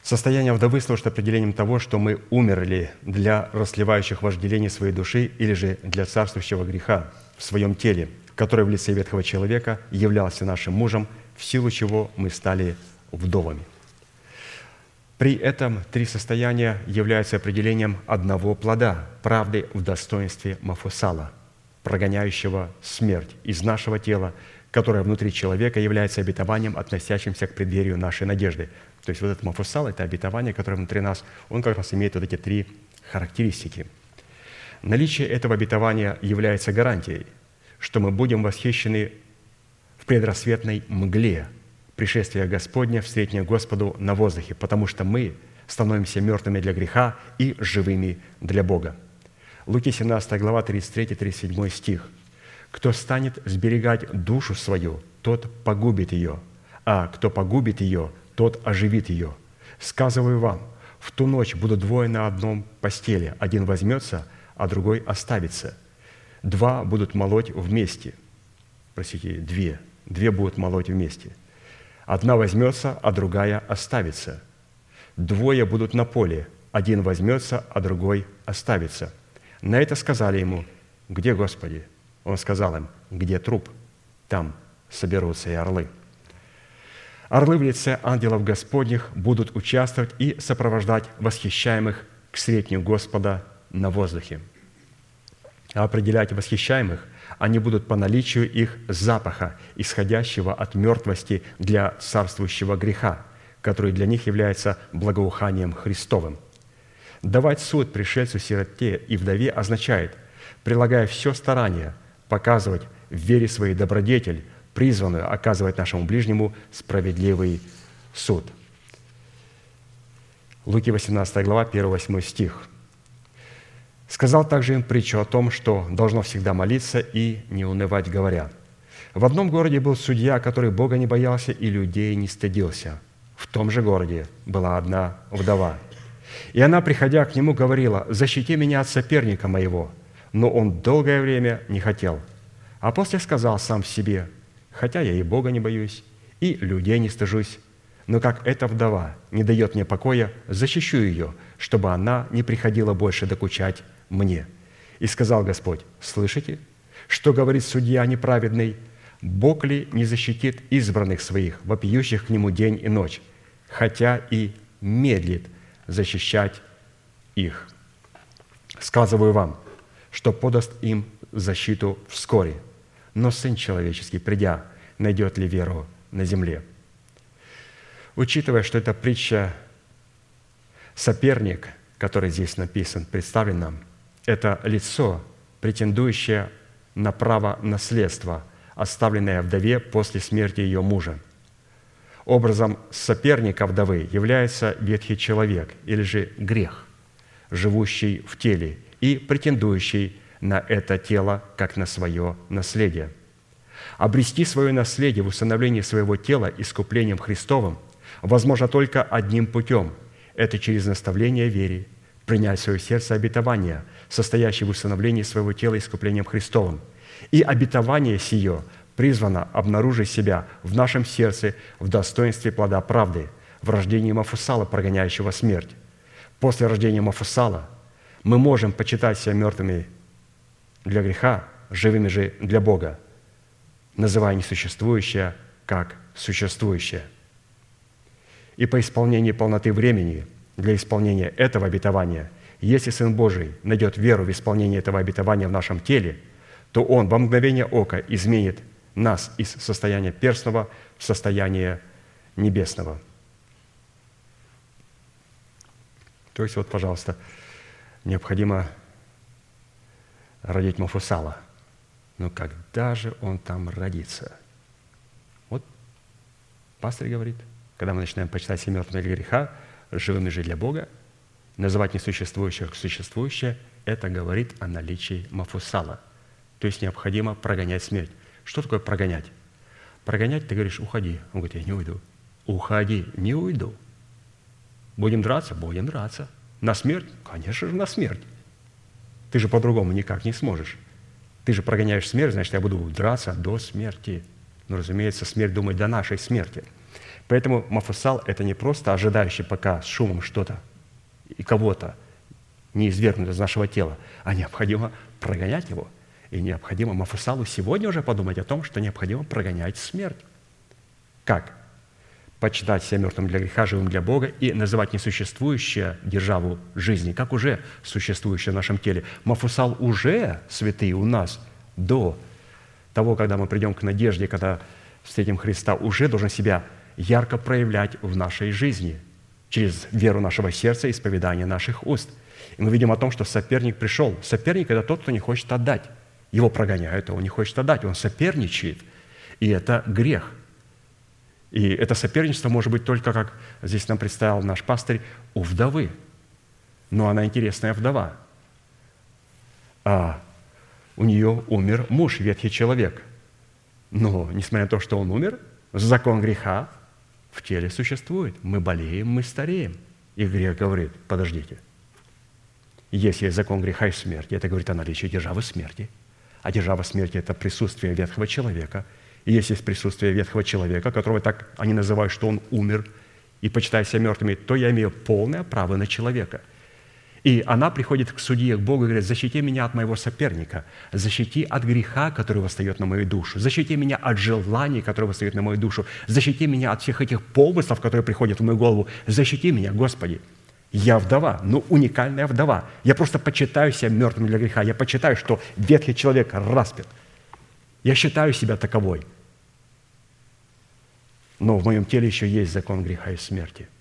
S1: Состояние вдовы служит определением того, что мы умерли для расливающих вожделений своей души или же для царствующего греха в своем теле, который в лице ветхого человека являлся нашим мужем, в силу чего мы стали вдовами – при этом три состояния являются определением одного плода – правды в достоинстве Мафусала, прогоняющего смерть из нашего тела, которое внутри человека является обетованием, относящимся к преддверию нашей надежды. То есть вот этот Мафусал – это обетование, которое внутри нас, он как раз имеет вот эти три характеристики. Наличие этого обетования является гарантией, что мы будем восхищены в предрассветной мгле – пришествия Господня встретнее Господу на воздухе, потому что мы становимся мертвыми для греха и живыми для Бога. Луки 17 глава 33-37 стих. «Кто станет сберегать душу свою, тот погубит ее, а кто погубит ее, тот оживит ее. Сказываю вам, в ту ночь будут двое на одном постели, один возьмется, а другой оставится. Два будут молоть вместе». Простите, две. Две будут молоть вместе – Одна возьмется, а другая оставится. Двое будут на поле, один возьмется, а другой оставится. На это сказали ему, где Господи? Он сказал им, где труп? Там соберутся и орлы. Орлы в лице ангелов Господних будут участвовать и сопровождать восхищаемых к сретню Господа на воздухе. А определять восхищаемых они будут по наличию их запаха, исходящего от мертвости для царствующего греха, который для них является благоуханием Христовым. Давать суд пришельцу, сироте и вдове означает, прилагая все старание показывать в вере своей добродетель, призванную оказывать нашему ближнему справедливый суд. Луки 18 глава, 1-8 стих. Сказал также им притчу о том, что должно всегда молиться и не унывать, говоря, «В одном городе был судья, который Бога не боялся и людей не стыдился. В том же городе была одна вдова. И она, приходя к нему, говорила, «Защити меня от соперника моего». Но он долгое время не хотел. А после сказал сам себе, «Хотя я и Бога не боюсь, и людей не стыжусь, но как эта вдова не дает мне покоя, защищу ее, чтобы она не приходила больше докучать мне». И сказал Господь, «Слышите, что говорит судья неправедный? Бог ли не защитит избранных своих, вопиющих к Нему день и ночь, хотя и медлит защищать их? Сказываю вам, что подаст им защиту вскоре, но Сын Человеческий, придя, найдет ли веру на земле?» Учитывая, что эта притча соперник, который здесь написан, представлен нам, это лицо, претендующее на право наследства, оставленное вдове после смерти ее мужа. Образом соперника вдовы является ветхий человек или же грех, живущий в теле и претендующий на это тело как на свое наследие. Обрести свое наследие в установлении своего тела искуплением Христовым возможно только одним путем – это через наставление вере, принять в свое сердце обетование, состоящее в установлении своего тела искуплением Христовым. И обетование сие призвано обнаружить себя в нашем сердце в достоинстве плода правды, в рождении Мафусала, прогоняющего смерть. После рождения Мафусала мы можем почитать себя мертвыми для греха, живыми же для Бога, называя несуществующее как существующее – и по исполнении полноты времени для исполнения этого обетования, если Сын Божий найдет веру в исполнение этого обетования в нашем теле, то Он во мгновение ока изменит нас из состояния перстного в состояние небесного. То есть вот, пожалуйста, необходимо родить Мафусала. Но когда же он там родится? Вот пастор говорит – когда мы начинаем почитать для греха, живыми же для Бога, называть несуществующее как существующее, это говорит о наличии мафусала. То есть необходимо прогонять смерть. Что такое прогонять? Прогонять, ты говоришь, уходи. Он говорит, я не уйду. Уходи, не уйду. Будем драться? Будем драться. На смерть? Конечно же, на смерть. Ты же по-другому никак не сможешь. Ты же прогоняешь смерть, значит, я буду драться до смерти. Но, разумеется, смерть думает до нашей смерти – Поэтому Мафусал – это не просто ожидающий пока с шумом что-то и кого-то не извергнуть из нашего тела, а необходимо прогонять его. И необходимо Мафусалу сегодня уже подумать о том, что необходимо прогонять смерть. Как? Почитать себя мертвым для греха, живым для Бога и называть несуществующее державу жизни, как уже существующее в нашем теле. Мафусал уже святый у нас до того, когда мы придем к надежде, когда встретим Христа, уже должен себя ярко проявлять в нашей жизни через веру нашего сердца и исповедание наших уст. И мы видим о том, что соперник пришел. Соперник – это тот, кто не хочет отдать. Его прогоняют, а он не хочет отдать, он соперничает. И это грех. И это соперничество может быть только, как здесь нам представил наш пастырь, у вдовы. Но она интересная вдова. А у нее умер муж, ветхий человек. Но, несмотря на то, что он умер, закон греха в теле существует. Мы болеем, мы стареем. И грех говорит, подождите, если есть закон греха и смерти, это говорит о наличии державы смерти. А держава смерти – это присутствие ветхого человека. И если есть присутствие ветхого человека, которого так они называют, что он умер, и почитая себя мертвыми, то я имею полное право на человека – и она приходит к судье, к Богу и говорит, защити меня от моего соперника, защити от греха, который восстает на мою душу, защити меня от желаний, которые восстают на мою душу, защити меня от всех этих помыслов, которые приходят в мою голову, защити меня, Господи. Я вдова, ну уникальная вдова. Я просто почитаю себя мертвым для греха. Я почитаю, что ветхий человек распят. Я считаю себя таковой. Но в моем теле еще есть закон греха и смерти –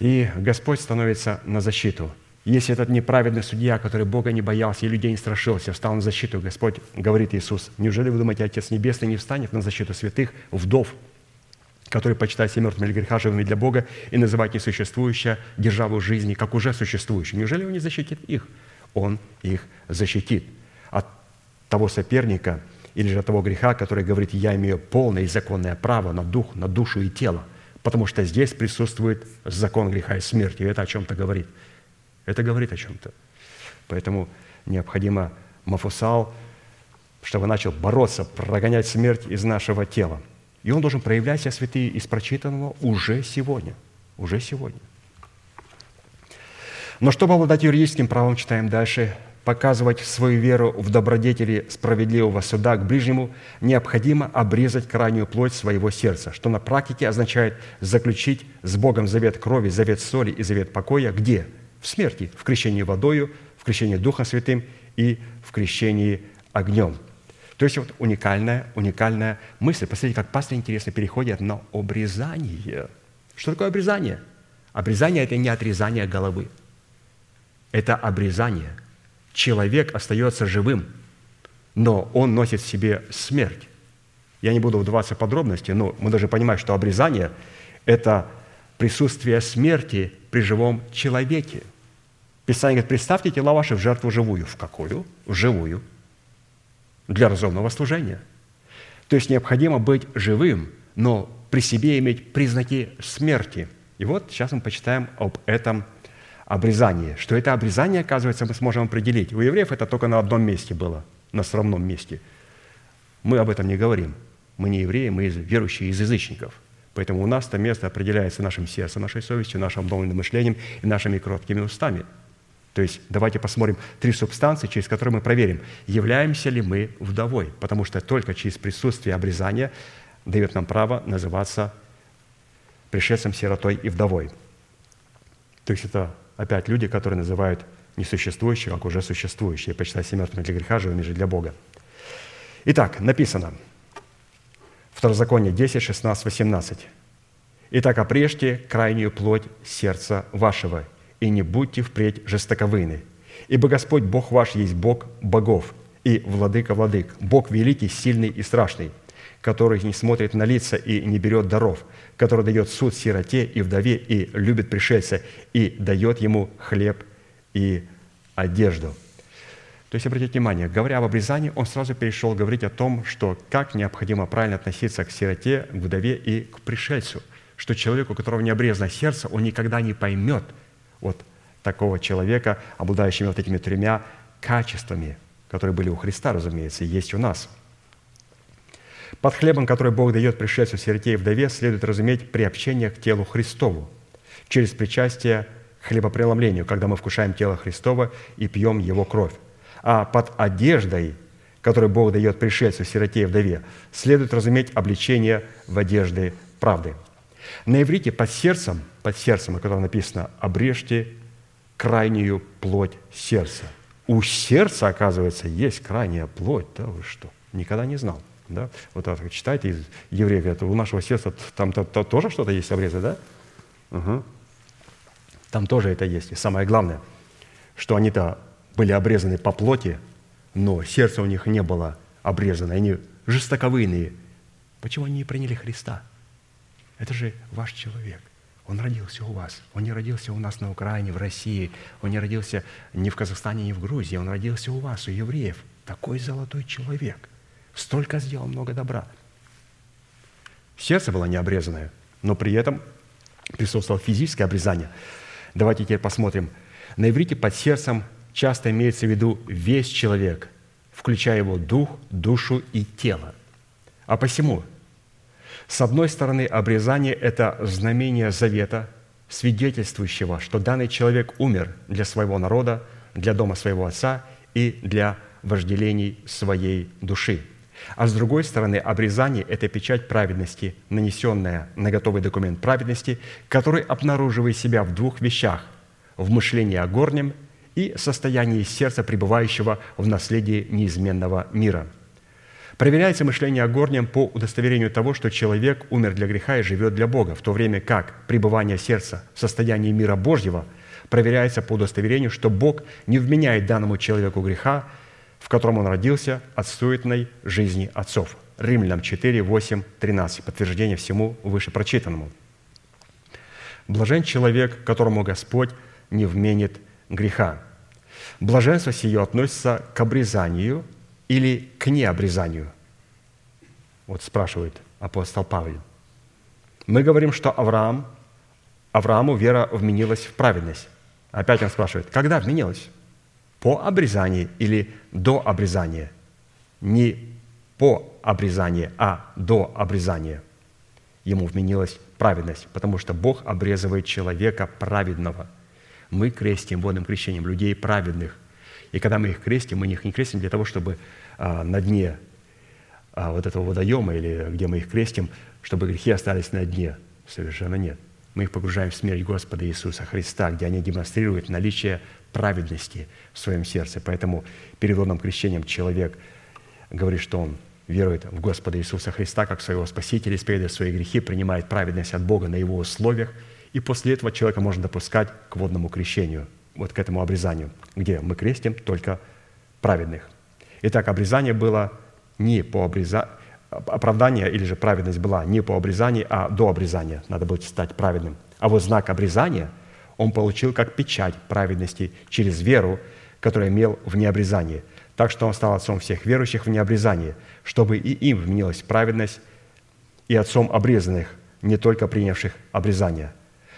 S1: и Господь становится на защиту. Если этот неправедный судья, который Бога не боялся и людей не страшился, встал на защиту, Господь говорит Иисус, неужели вы думаете, Отец Небесный не встанет на защиту святых, вдов, которые почитают себя мертвыми или греха живыми для Бога и называют несуществующее державу жизни, как уже существующую. Неужели Он не защитит их? Он их защитит от того соперника или же от того греха, который говорит, я имею полное и законное право на дух, на душу и тело, потому что здесь присутствует закон греха и смерти, и это о чем-то говорит. Это говорит о чем-то. Поэтому необходимо Мафусал, чтобы начал бороться, прогонять смерть из нашего тела – и он должен проявлять себя святые из прочитанного уже сегодня. Уже сегодня. Но чтобы обладать юридическим правом, читаем дальше, показывать свою веру в добродетели справедливого суда к ближнему, необходимо обрезать крайнюю плоть своего сердца, что на практике означает заключить с Богом завет крови, завет соли и завет покоя. Где? В смерти, в крещении водою, в крещении Духом Святым и в крещении огнем – то есть вот уникальная, уникальная мысль. Посмотрите, как пастор интересно переходит на обрезание. Что такое обрезание? Обрезание – это не отрезание головы. Это обрезание. Человек остается живым, но он носит в себе смерть. Я не буду вдаваться в подробности, но мы должны понимать, что обрезание – это присутствие смерти при живом человеке. Писание говорит, представьте тела ваши в жертву живую. В какую? В живую – для разумного служения. То есть необходимо быть живым, но при себе иметь признаки смерти. И вот сейчас мы почитаем об этом обрезании. Что это обрезание, оказывается, мы сможем определить. У евреев это только на одном месте было, на срамном месте. Мы об этом не говорим. Мы не евреи, мы верующие из язычников. Поэтому у нас это место определяется нашим сердцем, нашей совестью, нашим обдуманным мышлением и нашими кроткими устами – то есть давайте посмотрим три субстанции, через которые мы проверим, являемся ли мы вдовой, потому что только через присутствие обрезания дает нам право называться пришельцем, сиротой и вдовой. То есть это опять люди, которые называют несуществующие, как уже существующие, почитать себя мертвыми для греха, живыми же для Бога. Итак, написано, Второзаконие 10, 16, 18. «Итак, опрежьте крайнюю плоть сердца вашего, и не будьте впредь жестоковыны. Ибо Господь Бог ваш есть Бог богов и владыка владык, Бог великий, сильный и страшный, который не смотрит на лица и не берет даров, который дает суд сироте и вдове и любит пришельца, и дает ему хлеб и одежду». То есть, обратите внимание, говоря об обрезании, он сразу перешел говорить о том, что как необходимо правильно относиться к сироте, к вдове и к пришельцу, что человеку, у которого не обрезано сердце, он никогда не поймет – от такого человека, обладающими вот этими тремя качествами, которые были у Христа, разумеется, и есть у нас. Под хлебом, который Бог дает пришельцу, сироте и вдове, следует разуметь приобщение к телу Христову через причастие к хлебопреломлению, когда мы вкушаем тело Христова и пьем Его кровь. А под одеждой, которую Бог дает пришельцу, сироте и вдове, следует разуметь обличение в одежды правды – на иврите под сердцем, под сердцем, о котором написано, обрежьте крайнюю плоть сердца. У сердца, оказывается, есть крайняя плоть. Да вы что? Никогда не знал. Да? Вот так читайте из евреев, это у нашего сердца там -то, -то тоже что-то есть обрезать, да? Угу. Там тоже это есть. И самое главное, что они-то были обрезаны по плоти, но сердце у них не было обрезано. Они жестоковыйные. Почему они не приняли Христа? Это же ваш человек. Он родился у вас. Он не родился у нас на Украине, в России. Он не родился ни в Казахстане, ни в Грузии. Он родился у вас, у евреев. Такой золотой человек. Столько сделал много добра. Сердце было не обрезанное, но при этом присутствовало физическое обрезание. Давайте теперь посмотрим. На иврите под сердцем часто имеется в виду весь человек, включая его дух, душу и тело. А посему с одной стороны, обрезание – это знамение завета, свидетельствующего, что данный человек умер для своего народа, для дома своего отца и для вожделений своей души. А с другой стороны, обрезание – это печать праведности, нанесенная на готовый документ праведности, который обнаруживает себя в двух вещах – в мышлении о горнем и состоянии сердца, пребывающего в наследии неизменного мира – Проверяется мышление о горнем по удостоверению того, что человек умер для греха и живет для Бога, в то время как пребывание сердца в состоянии мира Божьего проверяется по удостоверению, что Бог не вменяет данному человеку греха, в котором он родился от суетной жизни отцов. Римлянам 4, 8, 13. Подтверждение всему выше прочитанному. Блажен человек, которому Господь не вменит греха. Блаженство сие относится к обрезанию или к необрезанию? Вот спрашивает апостол Павел. Мы говорим, что Авраам, Аврааму вера вменилась в праведность. Опять он спрашивает, когда вменилась? По обрезанию или до обрезания? Не по обрезанию, а до обрезания. Ему вменилась праведность, потому что Бог обрезывает человека праведного. Мы крестим водным крещением людей праведных. И когда мы их крестим, мы их не крестим для того, чтобы а, на дне а, вот этого водоема или где мы их крестим, чтобы грехи остались на дне. Совершенно нет. Мы их погружаем в смерть Господа Иисуса Христа, где они демонстрируют наличие праведности в своем сердце. Поэтому перед водным крещением человек говорит, что он верует в Господа Иисуса Христа как своего Спасителя, исповедует свои грехи, принимает праведность от Бога на его условиях, и после этого человека можно допускать к водному крещению, вот к этому обрезанию, где мы крестим только праведных. Итак, обрезание было не по обрезанию, оправдание или же праведность была не по обрезанию, а до обрезания. Надо было стать праведным. А вот знак обрезания он получил как печать праведности через веру, которую имел в необрезании – так что он стал отцом всех верующих в необрезании, чтобы и им вменилась праведность, и отцом обрезанных, не только принявших обрезание,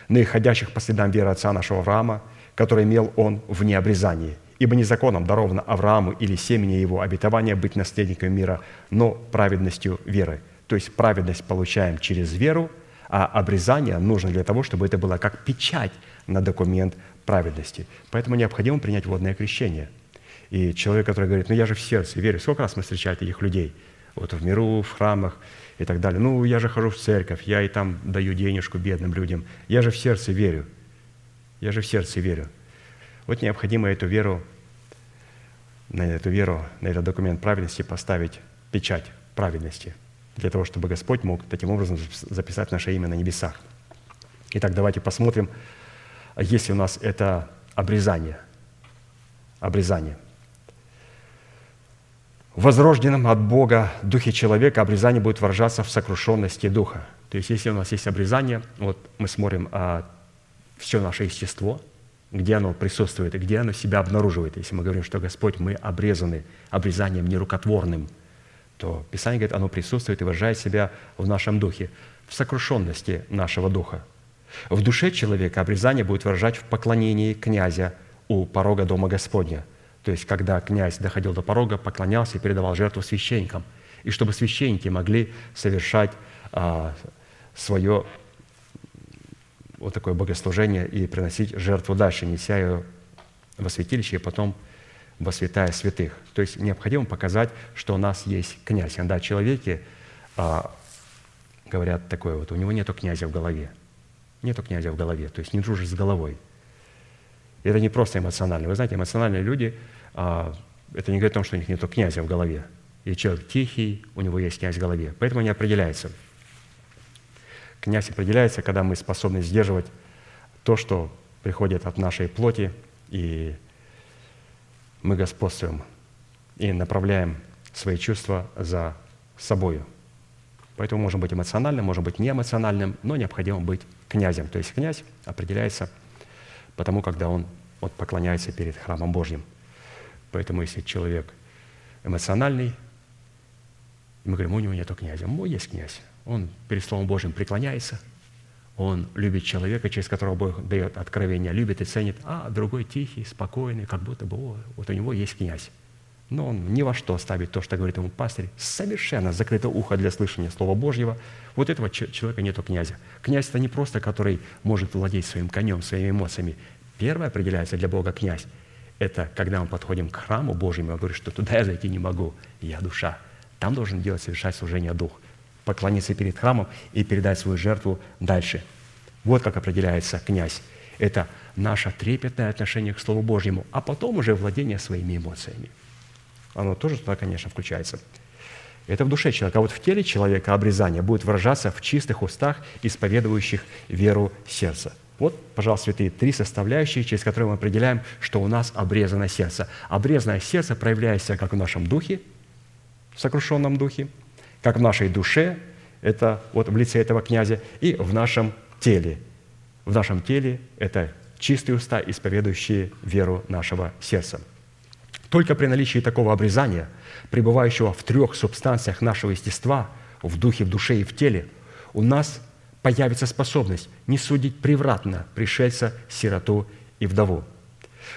S1: но и ходящих по следам веры отца нашего Авраама, который имел он в необрезании. Ибо не законом даровано Аврааму или семени его обетования быть наследником мира, но праведностью веры. То есть праведность получаем через веру, а обрезание нужно для того, чтобы это было как печать на документ праведности. Поэтому необходимо принять водное крещение – и человек, который говорит, ну я же в сердце верю. Сколько раз мы встречали таких людей? Вот в миру, в храмах и так далее. Ну, я же хожу в церковь, я и там даю денежку бедным людям. Я же в сердце верю. Я же в сердце верю. Вот необходимо эту веру, на эту веру, на этот документ праведности поставить печать праведности, для того, чтобы Господь мог таким образом записать наше имя на небесах. Итак, давайте посмотрим, если у нас это обрезание. Обрезание – в возрожденном от Бога духе человека обрезание будет выражаться в сокрушенности духа. То есть, если у нас есть обрезание, вот мы смотрим а, все наше естество, где оно присутствует где оно себя обнаруживает. Если мы говорим, что Господь, мы обрезаны обрезанием нерукотворным, то Писание говорит, оно присутствует и выражает себя в нашем духе, в сокрушенности нашего духа. В душе человека обрезание будет выражать в поклонении князя у порога Дома Господня – то есть, когда князь доходил до порога, поклонялся и передавал жертву священникам. И чтобы священники могли совершать а, свое вот такое богослужение и приносить жертву дальше, неся ее во святилище и потом во святая святых. То есть необходимо показать, что у нас есть князь. Иногда о человеке а, говорят такое вот, у него нету князя в голове. Нету князя в голове, то есть не дружит с головой – и это не просто эмоционально. Вы знаете, эмоциональные люди, а, это не говорит о том, что у них нет князя в голове. И человек тихий, у него есть князь в голове. Поэтому не определяется. Князь определяется, когда мы способны сдерживать то, что приходит от нашей плоти, и мы господствуем и направляем свои чувства за собою. Поэтому можем быть эмоциональным, можем быть неэмоциональным, но необходимо быть князем. То есть князь определяется потому когда он вот, поклоняется перед храмом Божьим. Поэтому если человек эмоциональный, мы говорим, у него нет князя. Мой есть князь. Он перед Словом Божьим преклоняется, он любит человека, через которого Бог дает откровение, любит и ценит, а другой тихий, спокойный, как будто бы о, вот у него есть князь. Но он ни во что ставит то, что говорит ему пастырь, совершенно закрыто ухо для слышания Слова Божьего. Вот этого человека нету князя. Князь – это не просто, который может владеть своим конем, своими эмоциями. Первое определяется для Бога князь. Это когда мы подходим к храму Божьему, он говорит, что туда я зайти не могу, я душа. Там должен делать, совершать служение Дух, поклониться перед храмом и передать свою жертву дальше. Вот как определяется князь. Это наше трепетное отношение к Слову Божьему, а потом уже владение своими эмоциями – оно тоже туда, конечно, включается. Это в душе человека. А вот в теле человека обрезание будет выражаться в чистых устах, исповедующих веру сердца. Вот, пожалуйста, святые, три составляющие, через которые мы определяем, что у нас обрезано сердце. Обрезанное сердце проявляется как в нашем духе, в сокрушенном духе, как в нашей душе, это вот в лице этого князя, и в нашем теле. В нашем теле это чистые уста, исповедующие веру нашего сердца. Только при наличии такого обрезания, пребывающего в трех субстанциях нашего естества, в духе, в душе и в теле, у нас появится способность не судить превратно пришельца, сироту и вдову.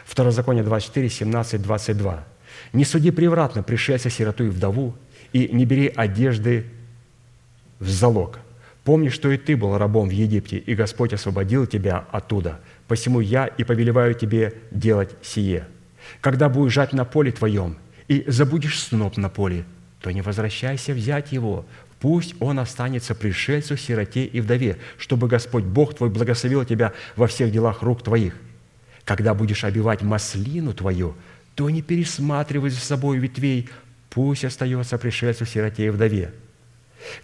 S1: Второзаконие 24, 17, 22. «Не суди превратно пришельца, сироту и вдову, и не бери одежды в залог. Помни, что и ты был рабом в Египте, и Господь освободил тебя оттуда. Посему я и повелеваю тебе делать сие. Когда будешь жать на поле твоем, и забудешь сноп на поле, то не возвращайся взять его. Пусть он останется пришельцу, сироте и вдове, чтобы Господь Бог твой благословил тебя во всех делах рук твоих. Когда будешь обивать маслину твою, то не пересматривай за собой ветвей, пусть остается пришельцу, сироте и вдове.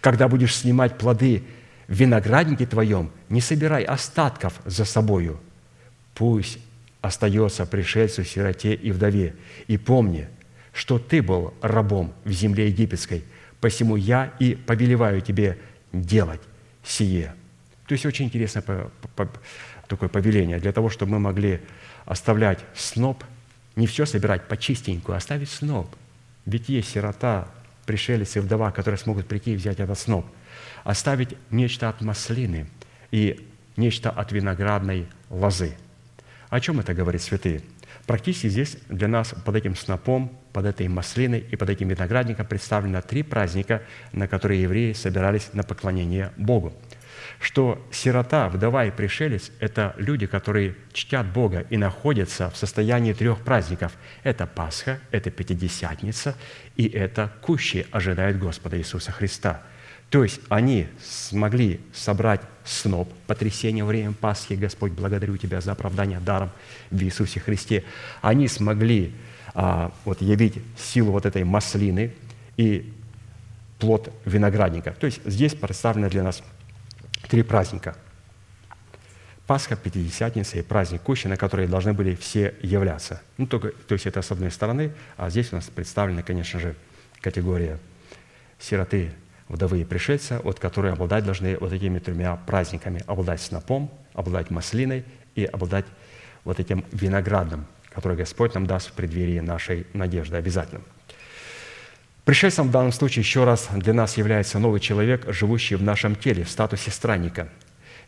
S1: Когда будешь снимать плоды в винограднике твоем, не собирай остатков за собою. Пусть остается пришельцу, сироте и вдове. И помни, что ты был рабом в земле египетской, посему я и повелеваю тебе делать сие». То есть очень интересное такое повеление для того, чтобы мы могли оставлять сноп, не все собирать по чистенькую, а оставить сноп. Ведь есть сирота, пришелец и вдова, которые смогут прийти и взять этот сноп. Оставить нечто от маслины и нечто от виноградной лозы – о чем это говорит святые? Практически здесь для нас под этим снопом, под этой маслиной и под этим виноградником представлено три праздника, на которые евреи собирались на поклонение Богу. Что сирота, вдова и пришелец – это люди, которые чтят Бога и находятся в состоянии трех праздников. Это Пасха, это Пятидесятница и это Кущи ожидают Господа Иисуса Христа – то есть они смогли собрать сноп потрясения во время Пасхи. Господь, благодарю Тебя за оправдание даром в Иисусе Христе. Они смогли а, вот, явить силу вот этой маслины и плод виноградника. То есть здесь представлено для нас три праздника. Пасха, Пятидесятница и праздник Кущи, на которые должны были все являться. Ну, только, то есть это с одной стороны, а здесь у нас представлена, конечно же, категория сироты вдовы и пришельца, вот, которые обладать должны вот этими тремя праздниками. Обладать снопом, обладать маслиной и обладать вот этим виноградом, который Господь нам даст в преддверии нашей надежды обязательно. Пришельцем в данном случае еще раз для нас является новый человек, живущий в нашем теле в статусе странника.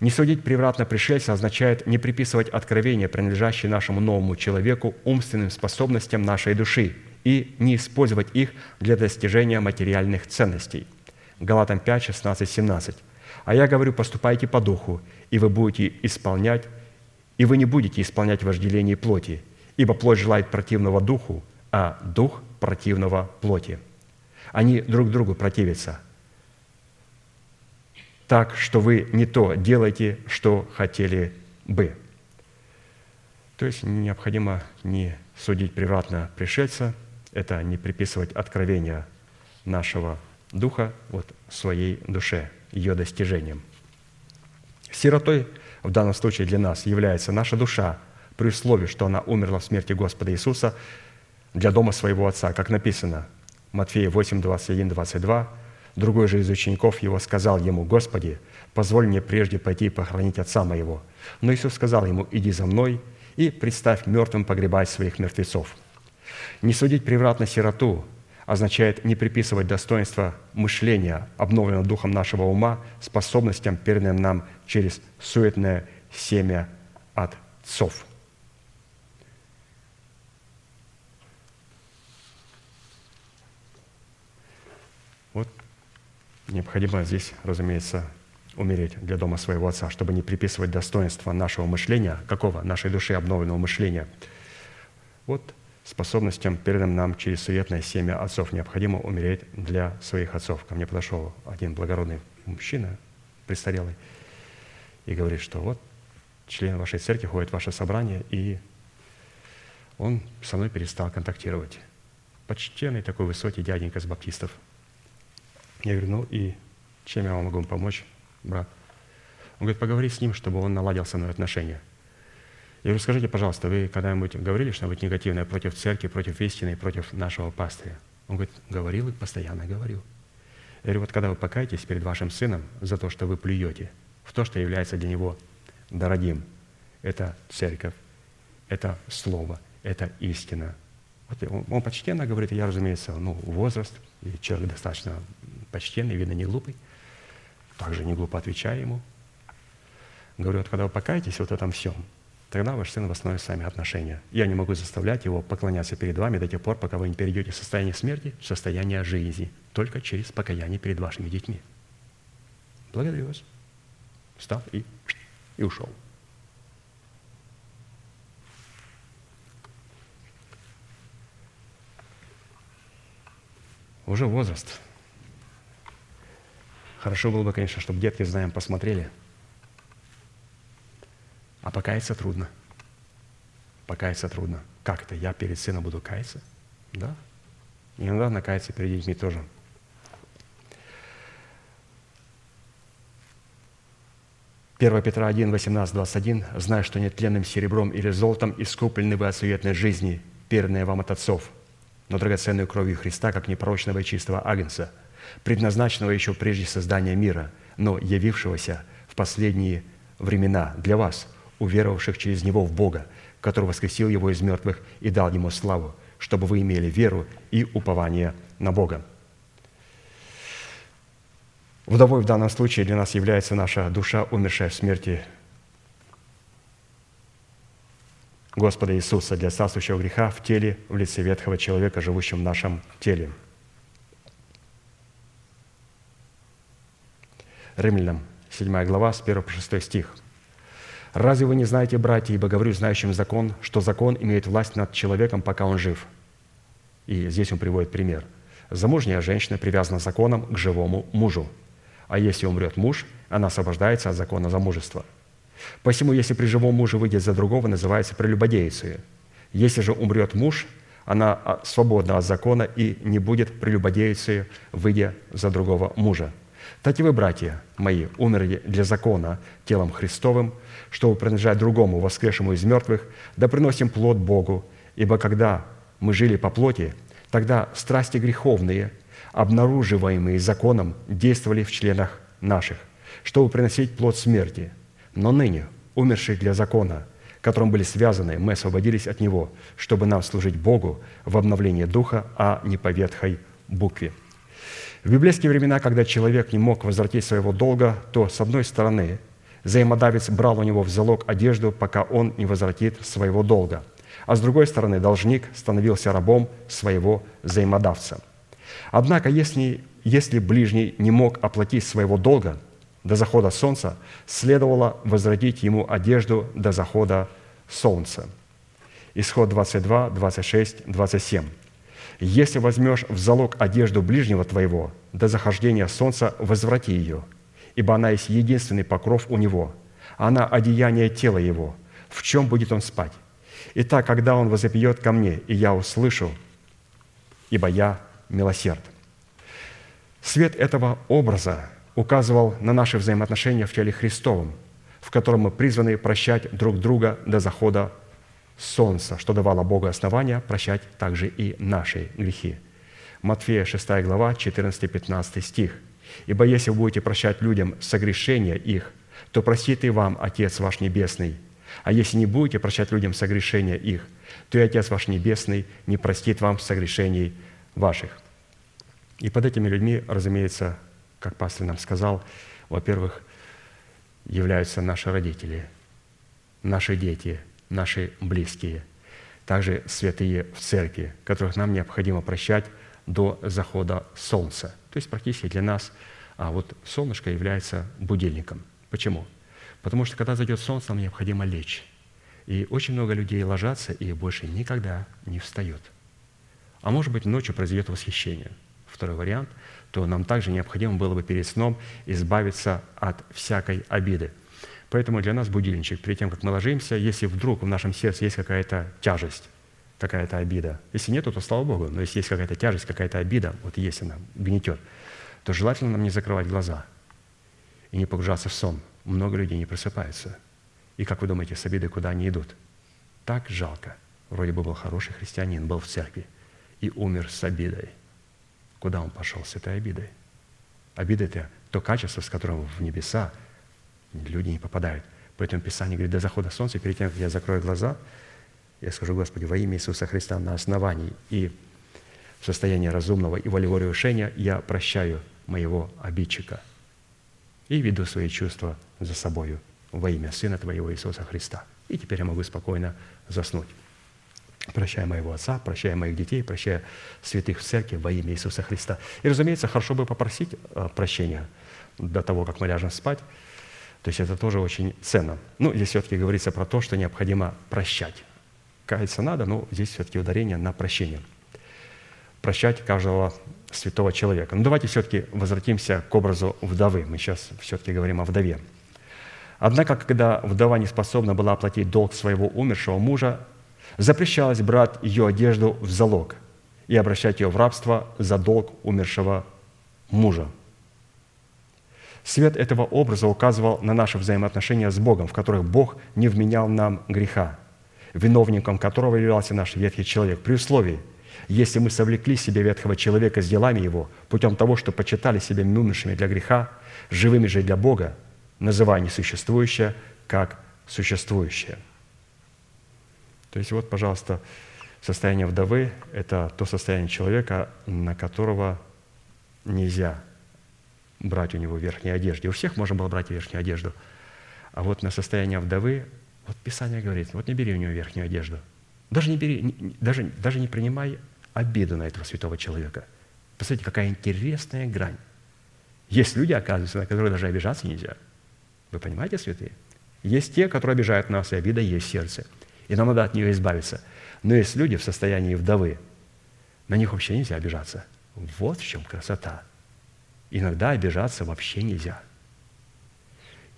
S1: Не судить превратно пришельца означает не приписывать откровения, принадлежащие нашему новому человеку, умственным способностям нашей души, и не использовать их для достижения материальных ценностей – Галатам 5, 16, 17. «А я говорю, поступайте по духу, и вы будете исполнять, и вы не будете исполнять вожделение плоти, ибо плоть желает противного духу, а дух противного плоти. Они друг другу противятся, так, что вы не то делаете, что хотели бы». То есть необходимо не судить превратно пришельца, это не приписывать откровения нашего Духа вот, своей душе, ее достижением. Сиротой в данном случае для нас является наша душа, при условии, что она умерла в смерти Господа Иисуса для дома своего Отца, как написано, Матфея 8, 21, 22, Другой же из учеников его сказал ему, «Господи, позволь мне прежде пойти и похоронить отца моего». Но Иисус сказал ему, «Иди за мной и представь мертвым погребать своих мертвецов». Не судить превратно сироту, означает не приписывать достоинство мышления, обновленного духом нашего ума, способностям, переданным нам через суетное семя отцов. Вот необходимо здесь, разумеется, умереть для дома своего отца, чтобы не приписывать достоинство нашего мышления, какого? Нашей души обновленного мышления. Вот способностям, переданным нам через суетное семя отцов. Необходимо умереть для своих отцов. Ко мне подошел один благородный мужчина, престарелый, и говорит, что вот член вашей церкви ходит в ваше собрание, и он со мной перестал контактировать. Почтенный такой высокий дяденька с баптистов. Я говорю, ну и чем я вам могу помочь, брат? Он говорит, поговори с ним, чтобы он наладил со мной отношения. Я говорю, скажите, пожалуйста, вы когда-нибудь говорили что-нибудь негативное против церкви, против истины, против нашего пастыря? Он говорит, говорил и постоянно говорил. Я говорю, вот когда вы покаетесь перед вашим сыном за то, что вы плюете в то, что является для него дорогим, это церковь, это слово, это истина. Вот он, он почтенно говорит, я, разумеется, ну, возраст, и человек достаточно почтенный, видно, не глупый. Также не глупо отвечаю ему. Говорю, вот когда вы покаетесь вот в этом всем, тогда ваш сын восстановит с вами отношения. Я не могу заставлять его поклоняться перед вами до тех пор, пока вы не перейдете в состояние смерти в состояние жизни, только через покаяние перед вашими детьми. Благодарю вас. Встал и, и ушел. Уже возраст. Хорошо было бы, конечно, чтобы детки знаем посмотрели. А покаяться трудно. Покаяться трудно. Как это? Я перед сыном буду каяться? Да. Иногда накаяться перед детьми тоже. Первое Петра 1, 18, 21. «Зная, что нетленным серебром или золотом искуплены вы от суетной жизни, перданные вам от отцов, но драгоценную кровью Христа, как непорочного и чистого агнца, предназначенного еще прежде создания мира, но явившегося в последние времена для вас, уверовавших через Него в Бога, который воскресил Его из мертвых и дал Ему славу, чтобы вы имели веру и упование на Бога. Вдовой в данном случае для нас является наша душа, умершая в смерти Господа Иисуса для царствующего греха в теле, в лице ветхого человека, живущем в нашем теле. Римлянам, 7 глава, с 1 по 6 стих. «Разве вы не знаете, братья, ибо говорю знающим закон, что закон имеет власть над человеком, пока он жив?» И здесь он приводит пример. «Замужняя женщина привязана законом к живому мужу, а если умрет муж, она освобождается от закона замужества. Посему, если при живом муже выйдет за другого, называется прелюбодейцей. Если же умрет муж, она а, свободна от закона и не будет прелюбодейцей, выйдя за другого мужа. Так и вы, братья мои, умерли для закона телом Христовым, чтобы принадлежать другому, воскресшему из мертвых, да приносим плод Богу, ибо когда мы жили по плоти, тогда страсти греховные, обнаруживаемые законом, действовали в членах наших, чтобы приносить плод смерти. Но ныне, умершие для закона, которым были связаны, мы освободились от него, чтобы нам служить Богу в обновлении духа, а не по ветхой букве. В библейские времена, когда человек не мог возвратить своего долга, то, с одной стороны, взаимодавец брал у него в залог одежду, пока он не возвратит своего долга, а с другой стороны, должник становился рабом своего взаимодавца. Однако, если, если ближний не мог оплатить своего долга до захода солнца, следовало возвратить ему одежду до захода солнца. Исход 22, 26, 27. Если возьмешь в залог одежду ближнего твоего, до захождения солнца возврати ее, ибо она есть единственный покров у него, она одеяние тела его, в чем будет он спать. Итак, когда он возопьет ко мне, и я услышу, ибо я милосерд. Свет этого образа указывал на наши взаимоотношения в теле Христовом, в котором мы призваны прощать друг друга до захода солнца, что давало Богу основания прощать также и наши грехи. Матфея 6 глава, 14-15 стих. «Ибо если вы будете прощать людям согрешения их, то простит и вам Отец ваш Небесный. А если не будете прощать людям согрешения их, то и Отец ваш Небесный не простит вам согрешений ваших». И под этими людьми, разумеется, как пастор нам сказал, во-первых, являются наши родители, наши дети – наши близкие, также святые в церкви, которых нам необходимо прощать до захода солнца. То есть практически для нас а вот солнышко является будильником. Почему? Потому что когда зайдет солнце, нам необходимо лечь. И очень много людей ложатся и больше никогда не встают. А может быть, ночью произойдет восхищение. Второй вариант, то нам также необходимо было бы перед сном избавиться от всякой обиды – Поэтому для нас будильничек, перед тем, как мы ложимся, если вдруг в нашем сердце есть какая-то тяжесть, какая-то обида. Если нет, то слава Богу. Но если есть какая-то тяжесть, какая-то обида, вот если она гнетет, то желательно нам не закрывать глаза и не погружаться в сон. много людей не просыпаются. И как вы думаете, с обидой куда они идут? Так жалко. Вроде бы был хороший христианин, был в церкви и умер с обидой. Куда он пошел с этой обидой? Обида – это то качество, с которым в небеса люди не попадают. Поэтому Писание говорит, до захода солнца, перед тем, как я закрою глаза, я скажу, Господи, во имя Иисуса Христа на основании и в состоянии разумного и волевого решения я прощаю моего обидчика и веду свои чувства за собою во имя Сына Твоего Иисуса Христа. И теперь я могу спокойно заснуть. Прощая моего отца, прощая моих детей, прощая святых в церкви во имя Иисуса Христа. И, разумеется, хорошо бы попросить э, прощения до того, как мы ляжем спать. То есть это тоже очень ценно. Ну, здесь все-таки говорится про то, что необходимо прощать. Каяться надо, но здесь все-таки ударение на прощение. Прощать каждого святого человека. Ну, давайте все-таки возвратимся к образу вдовы. Мы сейчас все-таки говорим о вдове. Однако, когда вдова не способна была оплатить долг своего умершего мужа, запрещалось брать ее одежду в залог и обращать ее в рабство за долг умершего мужа. Свет этого образа указывал на наши взаимоотношения с Богом, в которых Бог не вменял нам греха, виновником которого являлся наш ветхий человек, при условии, если мы совлекли себе ветхого человека с делами его, путем того, что почитали себя умершими для греха, живыми же для Бога, называя несуществующее как существующее. То есть вот, пожалуйста, состояние вдовы – это то состояние человека, на которого нельзя брать у него верхнюю одежду. У всех можно было брать верхнюю одежду. А вот на состояние вдовы, вот Писание говорит, вот не бери у него верхнюю одежду. Даже не, бери, даже, даже не принимай обиду на этого святого человека. Посмотрите, какая интересная грань. Есть люди, оказывается, на которые даже обижаться нельзя. Вы понимаете, святые? Есть те, которые обижают нас, и обида есть в сердце. И нам надо от нее избавиться. Но есть люди в состоянии вдовы. На них вообще нельзя обижаться. Вот в чем красота. Иногда обижаться вообще нельзя.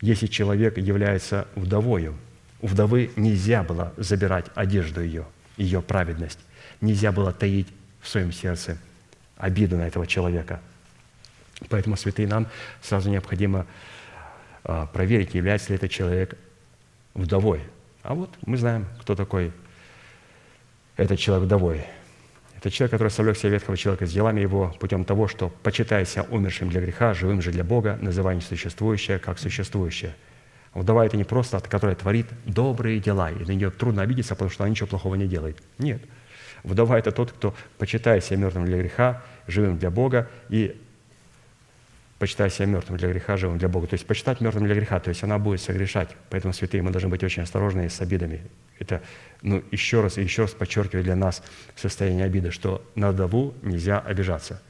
S1: Если человек является вдовою, у вдовы нельзя было забирать одежду ее, ее праведность. Нельзя было таить в своем сердце обиду на этого человека. Поэтому, святые, нам сразу необходимо а, проверить, является ли этот человек вдовой. А вот мы знаем, кто такой этот человек вдовой. Это человек, который совлек себя ветхого человека с делами его путем того, что, почитая себя умершим для греха, живым же для Бога, называя несуществующее как существующее. Вдова – это не просто, которая творит добрые дела, и на нее трудно обидеться, потому что она ничего плохого не делает. Нет. Вдова – это тот, кто, почитая себя мертвым для греха, живым для Бога, и почитая себя мертвым для греха, живым для Бога. То есть почитать мертвым для греха, то есть она будет согрешать. Поэтому, святые, мы должны быть очень осторожны с обидами. Это, ну, еще раз и еще раз подчеркивает для нас состояние обиды, что на вдову нельзя обижаться.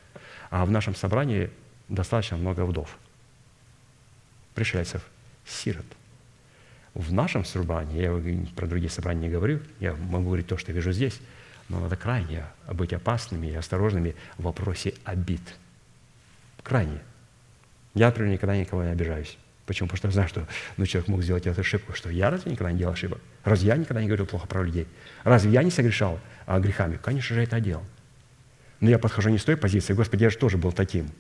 S1: А в нашем собрании достаточно много вдов, пришельцев, сирот. В нашем собрании, я про другие собрания не говорю, я могу говорить то, что вижу здесь, но надо крайне быть опасными и осторожными в вопросе обид. Крайне. Я, например, никогда никого не обижаюсь. Почему? Потому что я знаю, что ну, человек мог сделать эту ошибку. Что я разве никогда не делал ошибок? Разве я никогда не говорил плохо про людей? Разве я не согрешал а, грехами? Конечно же, это делал. Но я подхожу не с той позиции, Господи, я же тоже был таким.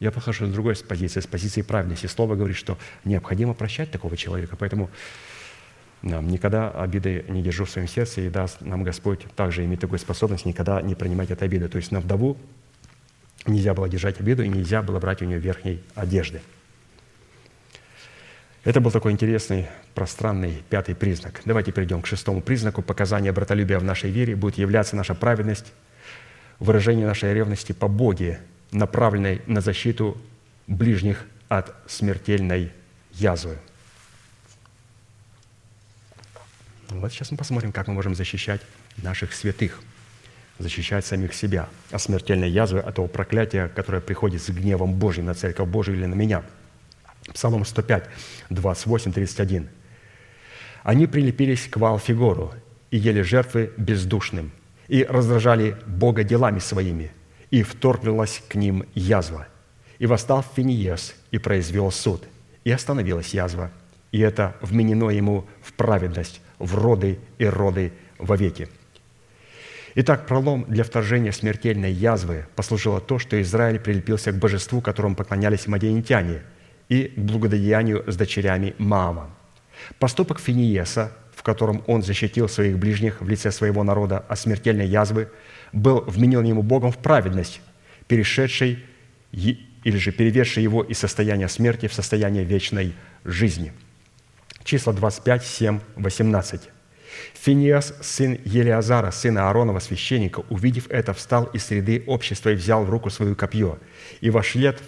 S1: Я подхожу с другой позиции, с позиции праведности. Слово говорит, что необходимо прощать такого человека. Поэтому нам никогда обиды не держу в своем сердце, и даст нам Господь также иметь такую способность никогда не принимать этой обиды. То есть на вдову Нельзя было держать обиду, и нельзя было брать у нее верхней одежды. Это был такой интересный, пространный пятый признак. Давайте перейдем к шестому признаку. Показания братолюбия в нашей вере будет являться наша праведность, выражение нашей ревности по Боге, направленной на защиту ближних от смертельной язвы. Вот сейчас мы посмотрим, как мы можем защищать наших святых – защищать самих себя от смертельной язвы, от того проклятия, которое приходит с гневом Божьим на Церковь Божию или на меня. Псалом 105, 28, 31. «Они прилепились к Ваалфигору и ели жертвы бездушным, и раздражали Бога делами своими, и вторглилась к ним язва. И восстал Финиес и произвел суд, и остановилась язва, и это вменено ему в праведность, в роды и роды вовеки». Итак, пролом для вторжения смертельной язвы послужило то, что Израиль прилепился к божеству, которому поклонялись мадианитяне, и к благодеянию с дочерями Маама. Поступок Финиеса, в котором он защитил своих ближних в лице своего народа от смертельной язвы, был вменен ему Богом в праведность, перешедший или же переведший его из состояния смерти в состояние вечной жизни. Числа 25, 7, 18. Финиас, сын Елиазара, сына Ааронова, священника, увидев это, встал из среды общества и взял в руку свою копье, и вошлет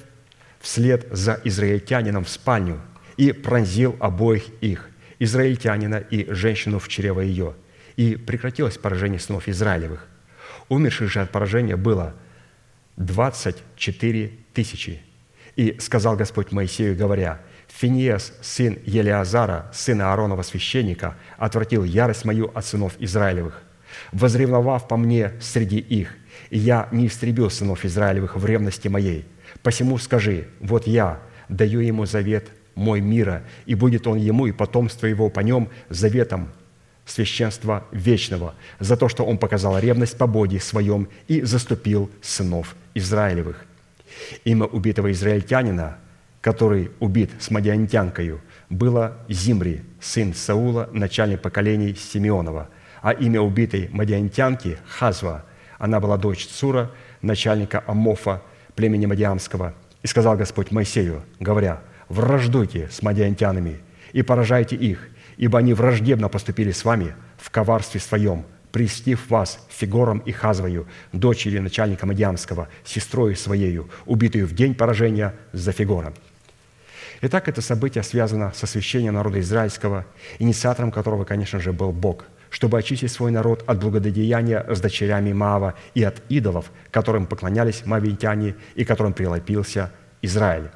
S1: вслед за израильтянином в спальню, и пронзил обоих их, израильтянина и женщину в чрево ее, и прекратилось поражение сынов Израилевых. Умерших же от поражения было 24 тысячи. И сказал Господь Моисею, говоря, Финиас, сын Елиазара, сына Ааронова священника, отвратил ярость мою от сынов Израилевых, возревновав по мне среди их, и я не истребил сынов Израилевых в ревности моей. Посему скажи, вот я даю ему завет мой мира, и будет он ему и потомство его по нем заветом священства вечного, за то, что он показал ревность по Боге своем и заступил сынов Израилевых. Имя убитого израильтянина, который убит с мадиантянкою, было Зимри, сын Саула, начальник поколений Симеонова, а имя убитой мадиантянки – Хазва. Она была дочь Цура, начальника Амофа, племени Мадиамского. И сказал Господь Моисею, говоря, «Враждуйте с мадиантянами и поражайте их, ибо они враждебно поступили с вами в коварстве своем, престив вас Фигором и Хазвою, дочерью начальника Мадиамского, сестрой своею, убитую в день поражения за Фигора». Итак, это событие связано с освящением народа израильского, инициатором которого, конечно же, был Бог, чтобы очистить свой народ от благодеяния с дочерями Маава и от идолов, которым поклонялись мавитяне и которым прилепился Израиль.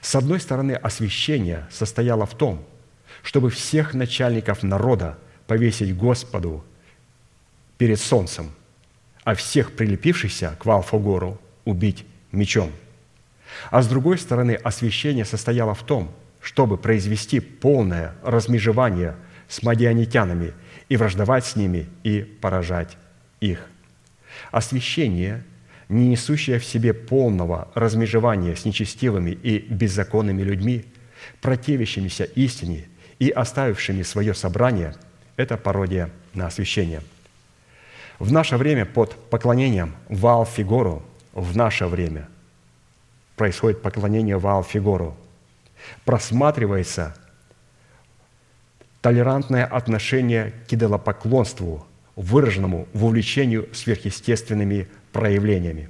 S1: С одной стороны, освящение состояло в том, чтобы всех начальников народа повесить Господу перед солнцем, а всех прилепившихся к Валфогору убить мечом. А с другой стороны, освящение состояло в том, чтобы произвести полное размежевание с мадианитянами и враждовать с ними и поражать их. Освящение, не несущее в себе полного размежевания с нечестивыми и беззаконными людьми, противящимися истине и оставившими свое собрание, это пародия на освящение – в наше время под поклонением Ваал-Фигору, в наше время происходит поклонение Ваал-Фигору, просматривается толерантное отношение к идолопоклонству, выраженному в увлечению сверхъестественными проявлениями.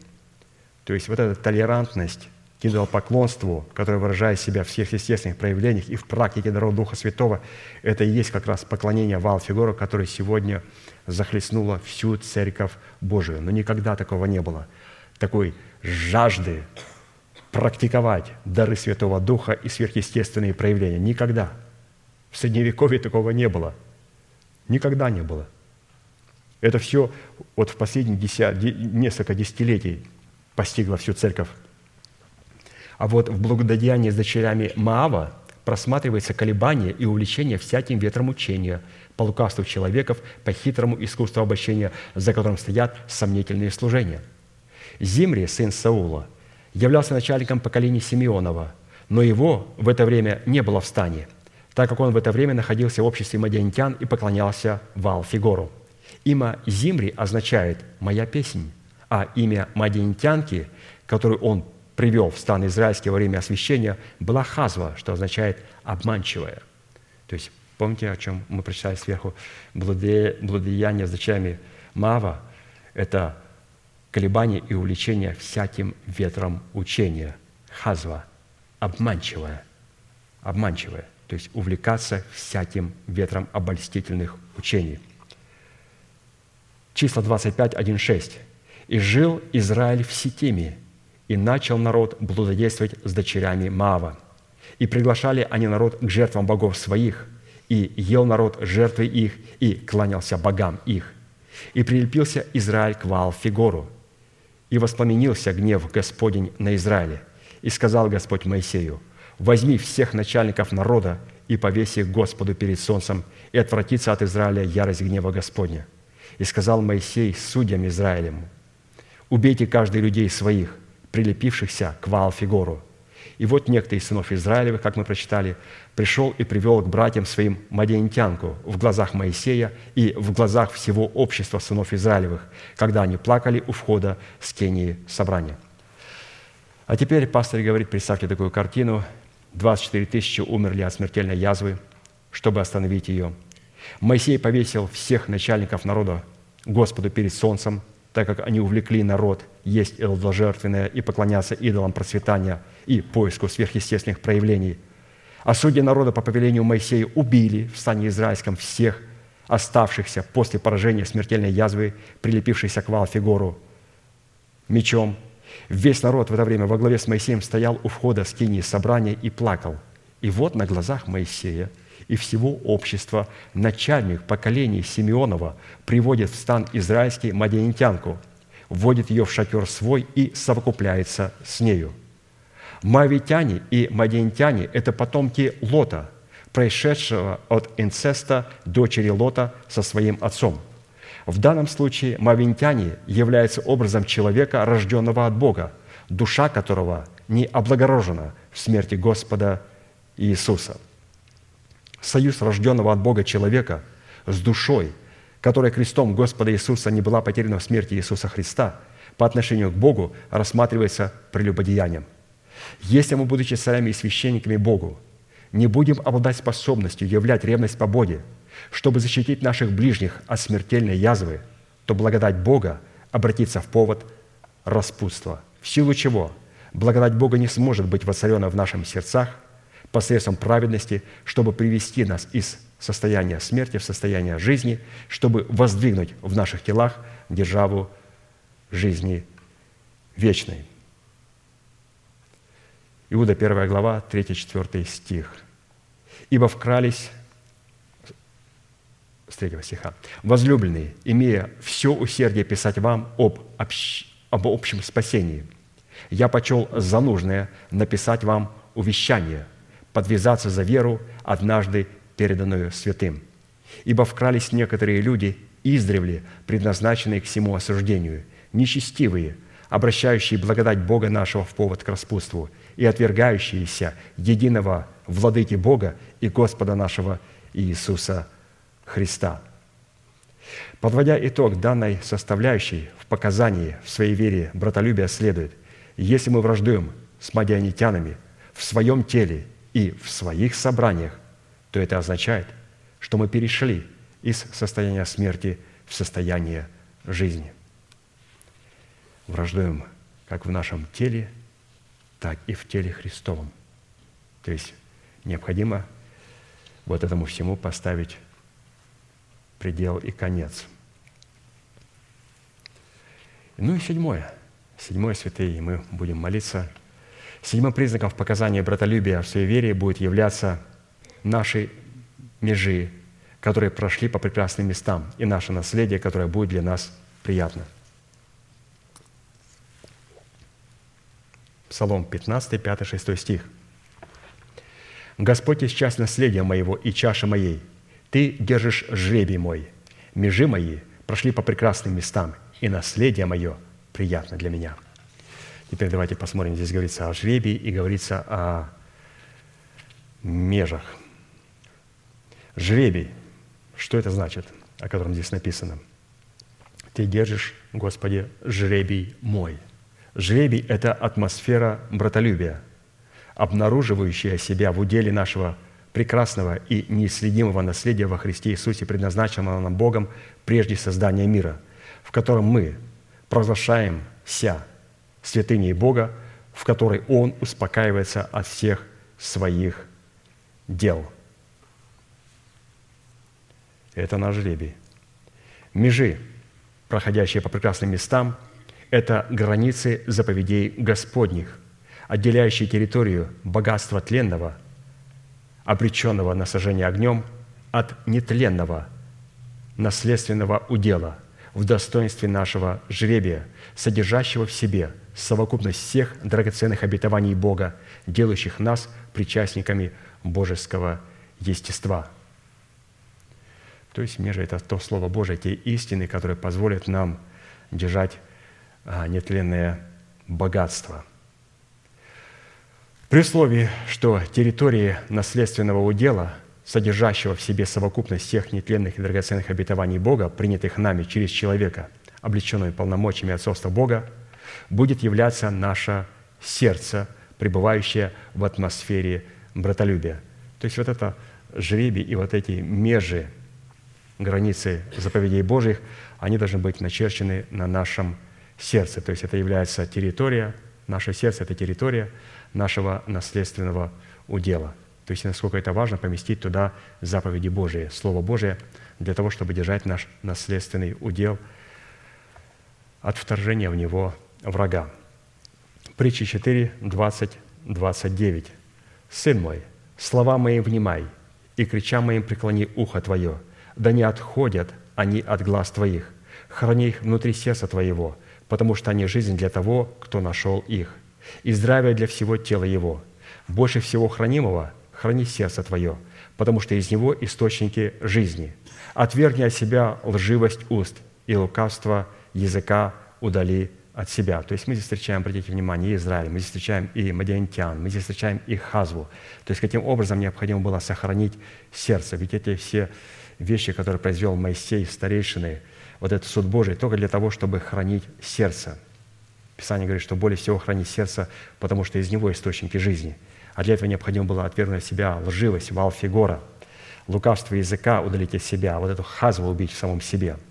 S1: То есть вот эта толерантность к идолопоклонству, которое выражает себя в сверхъестественных проявлениях и в практике даров Духа Святого, это и есть как раз поклонение Ваал-Фигору, которое сегодня – захлестнула всю Церковь Божию. Но никогда такого не было. Такой жажды практиковать дары Святого Духа и сверхъестественные проявления. Никогда. В Средневековье такого не было. Никогда не было. Это все вот в последние десят, несколько десятилетий постигло всю церковь. А вот в благодеянии с дочерями Маава просматривается колебание и увлечение всяким ветром учения – по лукавству человеков, по хитрому искусству обольщения, за которым стоят сомнительные служения. Зимри, сын Саула, являлся начальником поколения Симеонова, но его в это время не было в стане, так как он в это время находился в обществе мадиантян и поклонялся Вал-Фигору. Имя Зимри означает «моя песнь», а имя мадиантянки, которую он привел в стан израильский во время освящения, была Хазва, что означает «обманчивая». То есть Помните, о чем мы прочитали сверху? Благодеяние с дочерями Мава – это колебание и увлечение всяким ветром учения. Хазва – обманчивое. Обманчивое. То есть увлекаться всяким ветром обольстительных учений. Числа 25, 1, 6. «И жил Израиль в Ситиме, и начал народ блудодействовать с дочерями Маава. И приглашали они народ к жертвам богов своих – и ел народ жертвы их, и кланялся богам их. И прилепился Израиль к Ваал-Фигору, и воспламенился гнев Господень на Израиле. И сказал Господь Моисею, «Возьми всех начальников народа и повеси их Господу перед солнцем, и отвратится от Израиля ярость гнева Господня». И сказал Моисей судьям Израилем, «Убейте каждый людей своих, прилепившихся к Ваал-Фигору, И вот некто из сынов Израилевых, как мы прочитали, пришел и привел к братьям своим мадиантянку в глазах Моисея и в глазах всего общества сынов Израилевых, когда они плакали у входа с Кении собрания. А теперь пастор говорит, представьте такую картину. 24 тысячи умерли от смертельной язвы, чтобы остановить ее. Моисей повесил всех начальников народа Господу перед солнцем, так как они увлекли народ есть идоложертвенное и поклоняться идолам процветания и поиску сверхъестественных проявлений. А судьи народа по повелению Моисея убили в стане израильском всех оставшихся после поражения смертельной язвы, прилепившейся к Валфигору, мечом. Весь народ в это время во главе с Моисеем стоял у входа в скинии собрания и плакал. И вот на глазах Моисея – и всего общества начальник поколений Симеонова приводит в стан израильский мадианитянку, вводит ее в шатер свой и совокупляется с нею. Мавитяне и мадиантяне – это потомки Лота, происшедшего от инцеста дочери Лота со своим отцом. В данном случае мавинтяне являются образом человека, рожденного от Бога, душа которого не облагорожена в смерти Господа Иисуса – союз рожденного от Бога человека с душой, которая крестом Господа Иисуса не была потеряна в смерти Иисуса Христа, по отношению к Богу рассматривается прелюбодеянием. Если мы, будучи царями и священниками Богу, не будем обладать способностью являть ревность по Боге, чтобы защитить наших ближних от смертельной язвы, то благодать Бога обратится в повод распутства, в силу чего благодать Бога не сможет быть воцарена в наших сердцах – посредством праведности, чтобы привести нас из состояния смерти в состояние жизни, чтобы воздвигнуть в наших телах державу жизни вечной. Иуда 1 глава, 3-4 стих. «Ибо вкрались с 3 стиха. «Возлюбленные, имея все усердие писать вам об, общ... об общем спасении, я почел за нужное написать вам увещание, подвязаться за веру, однажды переданную святым. Ибо вкрались некоторые люди, издревле предназначенные к всему осуждению, нечестивые, обращающие благодать Бога нашего в повод к распутству и отвергающиеся единого владыки Бога и Господа нашего Иисуса Христа. Подводя итог данной составляющей в показании в своей вере братолюбия следует, если мы враждуем с мадианитянами в своем теле и в своих собраниях, то это означает, что мы перешли из состояния смерти в состояние жизни. Враждуем как в нашем теле, так и в теле Христовом. То есть необходимо вот этому всему поставить предел и конец. Ну и седьмое. Седьмое, святые, мы будем молиться – Седьмым признаком в показании братолюбия в вере будет являться наши межи, которые прошли по прекрасным местам, и наше наследие, которое будет для нас приятно. Псалом 15, 5, 6 стих. «Господь есть часть наследия моего и чаша моей. Ты держишь жребий мой. Межи мои прошли по прекрасным местам, и наследие мое приятно для меня». Теперь давайте посмотрим, здесь говорится о жребии и говорится о межах. Жребий. Что это значит, о котором здесь написано? Ты держишь, Господи, жребий мой. Жребий – это атмосфера братолюбия, обнаруживающая себя в уделе нашего прекрасного и неисследимого наследия во Христе Иисусе, предназначенного нам Богом прежде создания мира, в котором мы провозглашаемся святыней Бога, в которой Он успокаивается от всех своих дел. Это наш жребий. Межи, проходящие по прекрасным местам, это границы заповедей Господних, отделяющие территорию богатства тленного, обреченного на сожжение огнем, от нетленного наследственного удела в достоинстве нашего жребия, содержащего в себе – совокупность всех драгоценных обетований Бога, делающих нас причастниками божеского естества. То есть межа – это то Слово Божие, те истины, которые позволят нам держать а, нетленное богатство. При условии, что территории наследственного удела, содержащего в себе совокупность всех нетленных и драгоценных обетований Бога, принятых нами через человека, облеченного полномочиями отцовства Бога, будет являться наше сердце, пребывающее в атмосфере братолюбия. То есть вот это жребий и вот эти межи, границы заповедей Божьих, они должны быть начерчены на нашем сердце. То есть это является территория, наше сердце – это территория нашего наследственного удела. То есть насколько это важно поместить туда заповеди Божии, Слово Божие, для того, чтобы держать наш наследственный удел от вторжения в него врага. Притча 4, 20, 29. «Сын мой, слова мои внимай, и крича моим преклони ухо твое, да не отходят они от глаз твоих. Храни их внутри сердца твоего, потому что они жизнь для того, кто нашел их, и здравие для всего тела его. Больше всего хранимого храни сердце твое, потому что из него источники жизни. Отвергни от себя лживость уст и лукавство языка удали от себя. То есть мы здесь встречаем, обратите внимание, и Израиль, мы здесь встречаем и Мадиантян, мы здесь встречаем и Хазву. То есть каким образом необходимо было сохранить сердце. Ведь эти все вещи, которые произвел Моисей, старейшины, вот этот суд Божий, только для того, чтобы хранить сердце. Писание говорит, что более всего хранить сердце, потому что из него источники жизни. А для этого необходимо было отвергнуть от себя лживость, валфигора, лукавство языка удалить от себя, вот эту хазву убить в самом себе –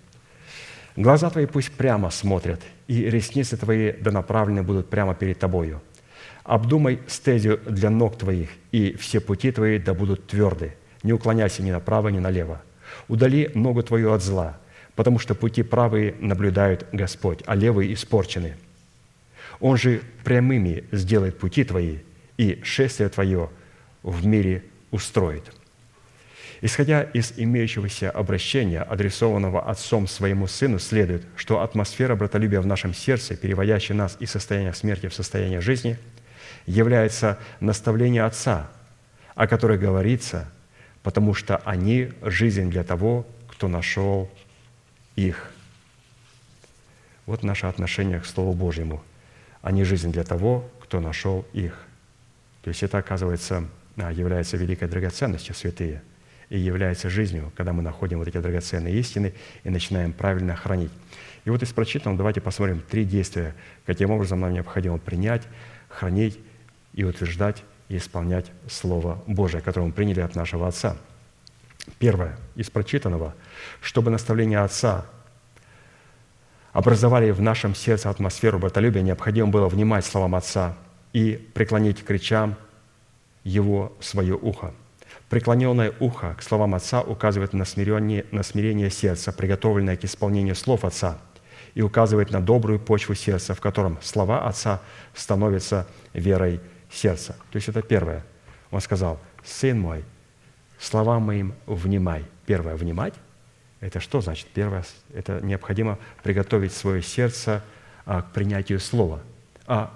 S1: Глаза твои пусть прямо смотрят, и ресницы твои да направлены будут прямо перед тобою. Обдумай стезию для ног твоих, и все пути твои да будут тверды. Не уклоняйся ни направо, ни налево. Удали ногу твою от зла, потому что пути правые наблюдает Господь, а левые испорчены. Он же прямыми сделает пути твои, и шествие твое в мире устроит». Исходя из имеющегося обращения, адресованного отцом своему сыну, следует, что атмосфера братолюбия в нашем сердце, переводящая нас из состояния смерти в состояние жизни, является наставление отца, о которой говорится, потому что они – жизнь для того, кто нашел их. Вот наше отношение к Слову Божьему. Они – жизнь для того, кто нашел их. То есть это, оказывается, является великой драгоценностью святые – и является жизнью, когда мы находим вот эти драгоценные истины и начинаем правильно хранить. И вот из прочитанного давайте посмотрим три действия, каким образом нам необходимо принять, хранить и утверждать и исполнять Слово Божие, которое мы приняли от нашего Отца. Первое, из прочитанного, чтобы наставления Отца образовали в нашем сердце атмосферу братолюбия, необходимо было внимать словам Отца и преклонить к речам Его свое ухо – Преклоненное ухо к словам Отца указывает на смирение, на смирение сердца, приготовленное к исполнению слов Отца, и указывает на добрую почву сердца, в котором слова Отца становятся верой сердца. То есть это первое. Он сказал, «Сын мой, словам моим внимай». Первое – внимать. Это что значит? Первое – это необходимо приготовить свое сердце а, к принятию слова. А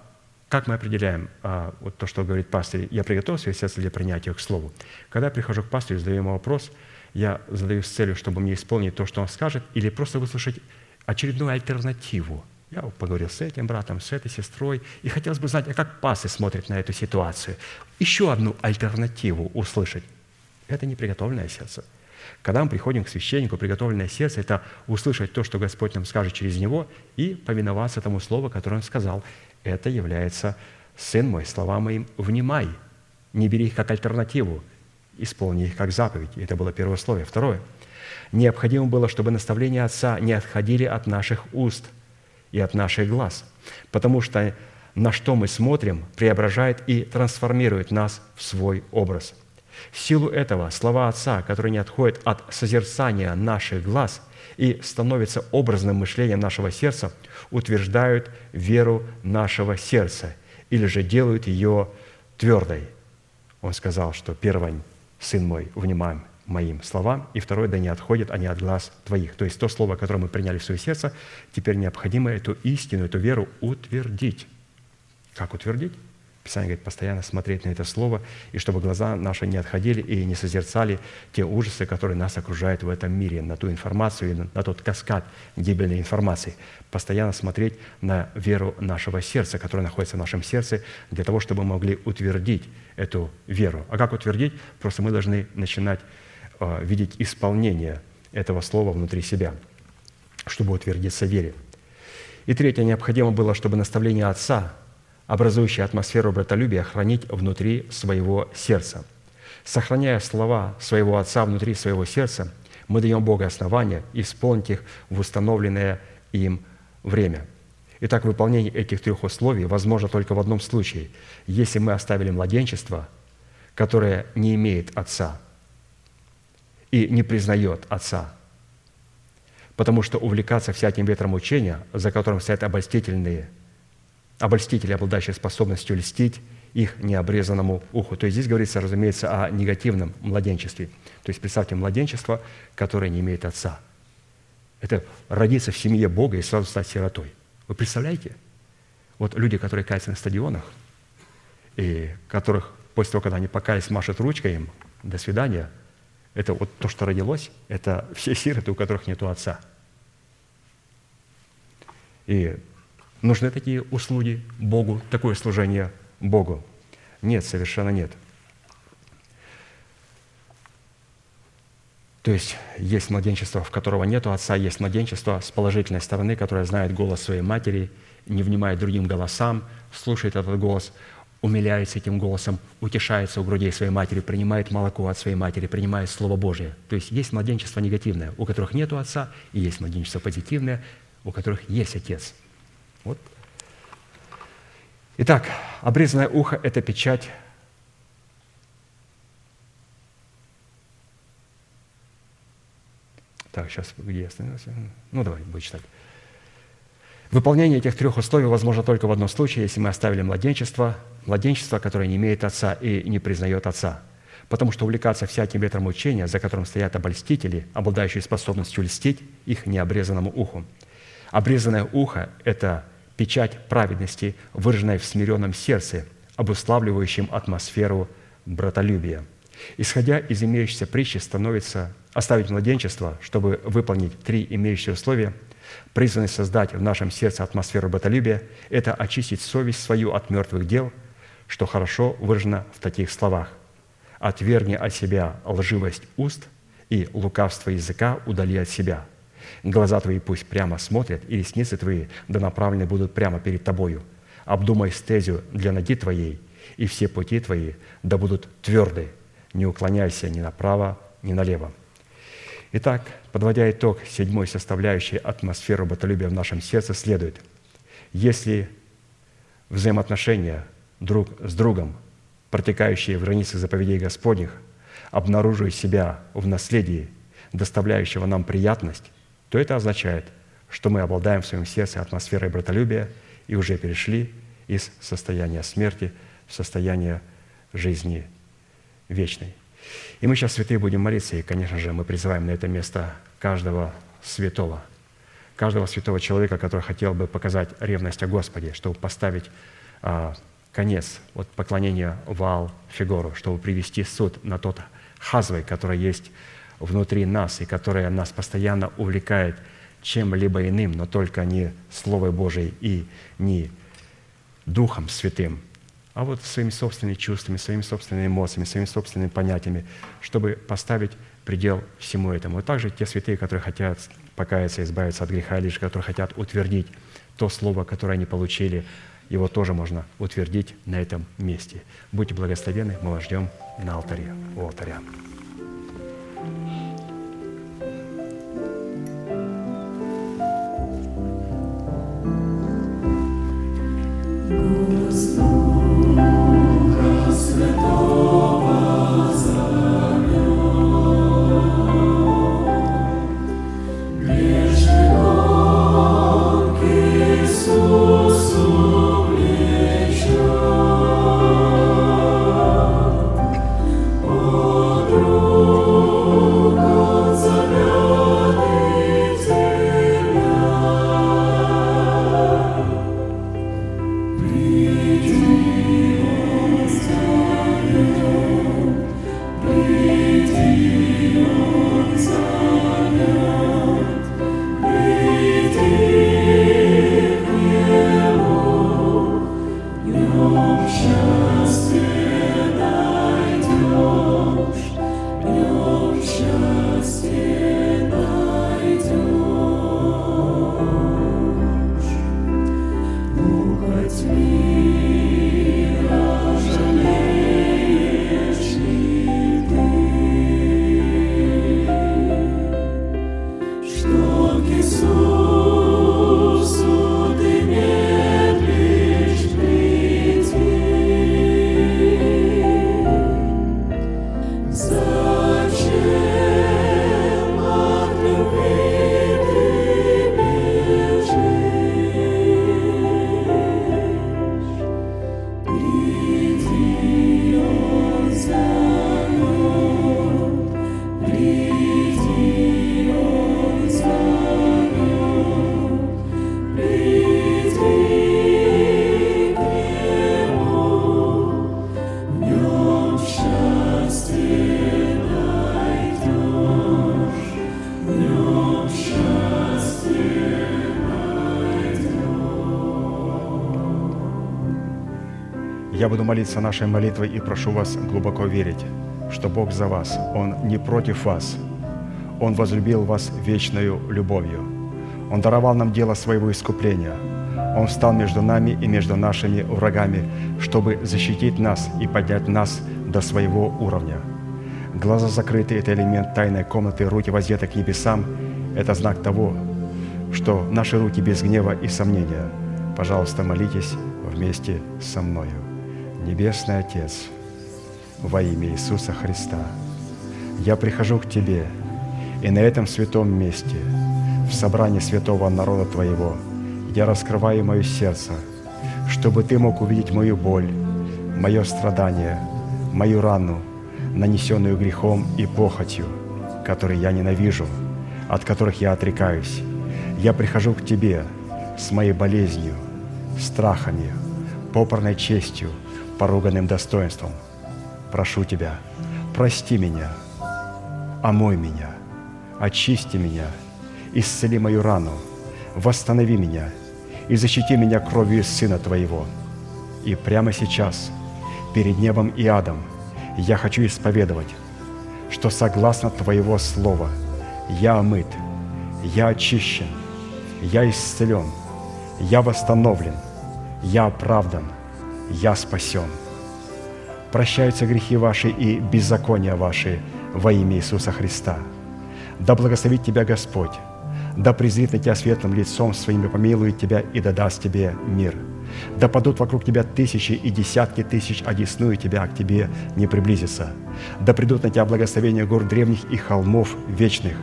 S1: как мы определяем а, вот то, что говорит пастырь, я приготовил свое сердце для принятия к слову? Когда я прихожу к пастырю, задаю ему вопрос, я задаю с целью, чтобы мне исполнить то, что он скажет, или просто выслушать очередную альтернативу. Я поговорил с этим братом, с этой сестрой, и хотелось бы знать, а как пастырь смотрит на эту ситуацию. Еще одну альтернативу услышать. Это не приготовленное сердце. Когда мы приходим к священнику, приготовленное сердце – это услышать то, что Господь нам скажет через него, и повиноваться тому слову, которое Он сказал это является «Сын мой, слова моим, внимай». Не бери их как альтернативу, исполни их как заповедь. Это было первое условие. Второе. Необходимо было, чтобы наставления Отца не отходили от наших уст и от наших глаз, потому что на что мы смотрим, преображает и трансформирует нас в свой образ. В силу этого слова Отца, которые не отходят от созерцания наших глаз и становятся образным мышлением нашего сердца – утверждают веру нашего сердца или же делают ее твердой. Он сказал, что первое, сын мой, внимай моим словам, и второе, да не отходят они от глаз твоих. То есть то слово, которое мы приняли в свое сердце, теперь необходимо эту истину, эту веру утвердить. Как утвердить? Писание говорит, постоянно смотреть на это слово, и чтобы глаза наши не отходили и не созерцали те ужасы, которые нас окружают в этом мире, на ту информацию и на тот каскад гибельной информации. Постоянно смотреть на веру нашего сердца, которая находится в нашем сердце, для того, чтобы мы могли утвердить эту веру. А как утвердить? Просто мы должны начинать э, видеть исполнение этого слова внутри себя, чтобы утвердиться в вере. И третье, необходимо было, чтобы наставление Отца образующие атмосферу братолюбия, хранить внутри своего сердца. Сохраняя слова своего Отца внутри своего сердца, мы даем Богу основания исполнить их в установленное им время. Итак, выполнение этих трех условий возможно только в одном случае, если мы оставили младенчество, которое не имеет Отца и не признает Отца. Потому что увлекаться всяким ветром учения, за которым стоят обольстительные – обольстители, обладающие способностью льстить их необрезанному уху. То есть здесь говорится, разумеется, о негативном младенчестве. То есть представьте младенчество, которое не имеет отца. Это родиться в семье Бога и сразу стать сиротой. Вы представляете? Вот люди, которые каются на стадионах, и которых после того, когда они покаялись, машут ручкой им, до свидания, это вот то, что родилось, это все сироты, у которых нет отца. И Нужны такие услуги Богу, такое служение Богу? Нет, совершенно нет. То есть есть младенчество, в которого нет отца, есть младенчество с положительной стороны, которое знает голос своей матери, не внимает другим голосам, слушает этот голос, умиляется этим голосом, утешается у грудей своей матери, принимает молоко от своей матери, принимает Слово Божие. То есть есть младенчество негативное, у которых нет отца, и есть младенчество позитивное, у которых есть отец – вот. Итак, обрезанное ухо – это печать Так, сейчас где я остановился? Ну, давай, будем читать. Выполнение этих трех условий возможно только в одном случае, если мы оставили младенчество, младенчество, которое не имеет отца и не признает отца. Потому что увлекаться всяким ветром учения, за которым стоят обольстители, обладающие способностью льстить их необрезанному уху. Обрезанное ухо – это печать праведности, выраженная в смиренном сердце, обуславливающем атмосферу братолюбия. Исходя из имеющейся притчи, становится оставить младенчество, чтобы выполнить три имеющие условия, призванные создать в нашем сердце атмосферу братолюбия, это очистить совесть свою от мертвых дел, что хорошо выражено в таких словах. «Отвергни от себя лживость уст и лукавство языка удали от себя, Глаза твои пусть прямо смотрят, и ресницы твои да направлены будут прямо перед тобою. Обдумай стезю для ноги твоей, и все пути твои да будут тверды. Не уклоняйся ни направо, ни налево. Итак, подводя итог седьмой составляющей атмосферы батолюбия в нашем сердце, следует, если взаимоотношения друг с другом, протекающие в границах заповедей Господних, обнаруживают себя в наследии, доставляющего нам приятность, то это означает, что мы обладаем в своем сердце атмосферой братолюбия и уже перешли из состояния смерти в состояние жизни вечной. И мы сейчас, святые, будем молиться, и, конечно же, мы призываем на это место каждого святого, каждого святого человека, который хотел бы показать ревность о Господе, чтобы поставить а, конец от поклонения вал фигуру, чтобы привести суд на тот хазвой, который есть внутри нас и которая нас постоянно увлекает чем-либо иным, но только не Словой Божией и не Духом Святым, а вот своими собственными чувствами, своими собственными эмоциями, своими собственными понятиями, чтобы поставить предел всему этому. И также те святые, которые хотят покаяться, избавиться от греха, лишь которые хотят утвердить то слово, которое они получили, его тоже можно утвердить на этом месте. Будьте благословенны, мы вас ждем на алтаре, у алтаря.
S4: Oh,
S1: Я буду молиться нашей молитвой и прошу вас глубоко верить, что Бог за вас, Он не против вас. Он возлюбил вас вечною любовью. Он даровал нам дело своего искупления. Он встал между нами и между нашими врагами, чтобы защитить нас и поднять нас до своего уровня. Глаза закрыты – это элемент тайной комнаты, руки воздеты к небесам – это знак того, что наши руки без гнева и сомнения. Пожалуйста, молитесь вместе со мною. Небесный Отец, во имя Иисуса Христа, я прихожу к Тебе, и на этом святом месте, в собрании святого народа Твоего, я раскрываю мое сердце, чтобы Ты мог увидеть мою боль, мое страдание, мою рану, нанесенную грехом и похотью, которые я ненавижу, от которых я отрекаюсь. Я прихожу к Тебе с моей болезнью, страхами, попорной честью, поруганным достоинством. Прошу Тебя, прости меня, омой меня, очисти меня, исцели мою рану, восстанови меня и защити меня кровью Сына Твоего. И прямо сейчас, перед небом и адом, я хочу исповедовать, что согласно Твоего Слова я омыт, я очищен, я исцелен, я восстановлен, я оправдан, я спасен. Прощаются грехи ваши и беззакония ваши во имя Иисуса Христа. Да благословит тебя Господь, да презрит на тебя светлым лицом своим и помилует тебя и да даст тебе мир. Да падут вокруг тебя тысячи и десятки тысяч, а десную тебя к тебе не приблизится. Да придут на тебя благословения гор древних и холмов вечных.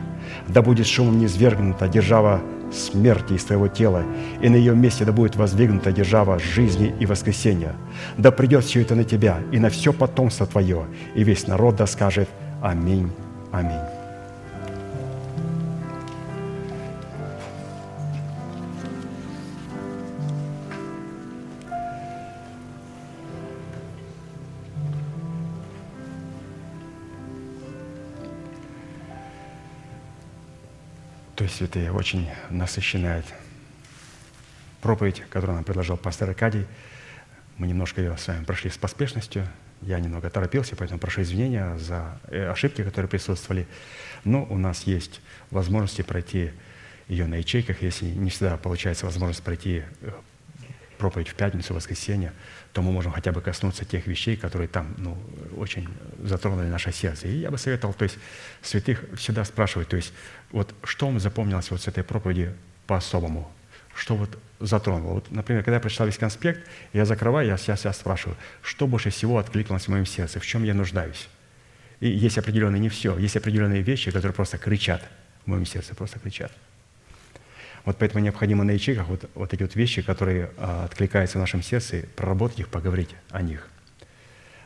S1: Да будет шумом низвергнута держава смерти из твоего тела, и на ее месте да будет воздвигнута держава жизни и воскресения. Да придет все это на тебя и на все потомство твое, и весь народ да скажет Аминь, Аминь. Святые очень насыщенная проповедь, которую нам предложил пастор Аркадий. Мы немножко ее с вами прошли с поспешностью. Я немного торопился, поэтому прошу извинения за э, ошибки, которые присутствовали. Но у нас есть возможности пройти ее на ячейках. Если не всегда получается возможность пройти э, проповедь в пятницу, в воскресенье, то мы можем хотя бы коснуться тех вещей, которые там ну, очень затронули наше сердце. И я бы советовал, то есть святых всегда спрашивать, то есть вот что вам запомнилось вот с этой проповеди по-особому, что вот затронуло. Вот, например, когда я прочитал весь конспект, я закрываю, я себя, себя спрашиваю, что больше всего откликнулось в моем сердце, в чем я нуждаюсь. И есть определенные, не все, есть определенные вещи, которые просто кричат в моем сердце, просто кричат – вот поэтому необходимо на ячейках вот, вот эти вот вещи, которые а, откликаются в нашем сердце, проработать их, поговорить о них.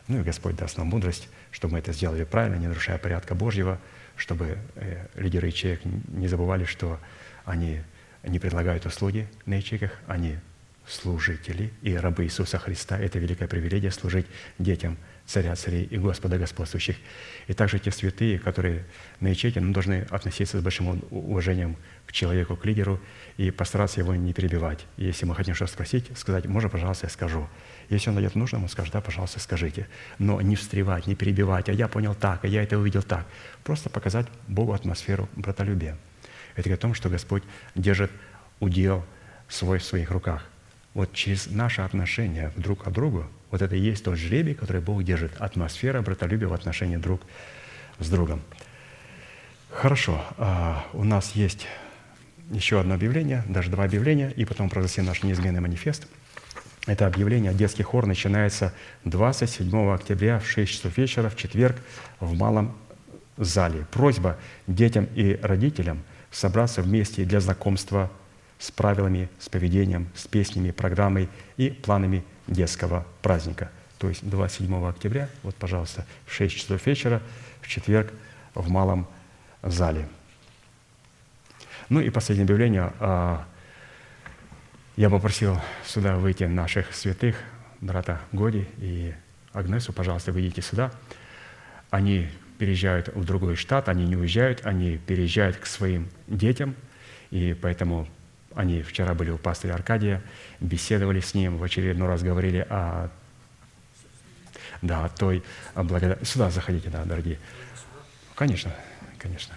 S1: Ну и Господь даст нам мудрость, чтобы мы это сделали правильно, не нарушая порядка Божьего, чтобы э, лидеры ячеек не забывали, что они не предлагают услуги на ячейках, они служители и рабы Иисуса Христа. Это великое привилегия служить детям – царя царей и Господа господствующих. И также те святые, которые на ячейке, ну, должны относиться с большим уважением к человеку, к лидеру и постараться его не перебивать. Если мы хотим что-то спросить, сказать, можно, пожалуйста, я скажу. Если он найдет нужным, он скажет, да, пожалуйста, скажите. Но не встревать, не перебивать, а я понял так, а я это увидел так. Просто показать Богу атмосферу братолюбия. Это о том, что Господь держит удел свой в своих руках. Вот через наше отношение друг к другу вот это и есть тот жребий, который Бог держит. Атмосфера братолюбия в отношении друг с другом. Хорошо. А, у нас есть еще одно объявление, даже два объявления, и потом прогласим наш неизменный манифест. Это объявление «Детский хор» начинается 27 октября в 6 часов вечера в четверг в малом зале. Просьба детям и родителям собраться вместе для знакомства с правилами, с поведением, с песнями, программой и планами детского праздника. То есть 27 октября, вот, пожалуйста, в 6 часов вечера, в четверг в малом зале. Ну и последнее объявление. А, я попросил сюда выйти наших святых, брата Годи и Агнесу, пожалуйста, выйдите сюда. Они переезжают в другой штат, они не уезжают, они переезжают к своим детям, и поэтому они вчера были у пастыря Аркадия, беседовали с ним, в очередной раз говорили о да, той благодарности. Сюда заходите, да, дорогие. Конечно, конечно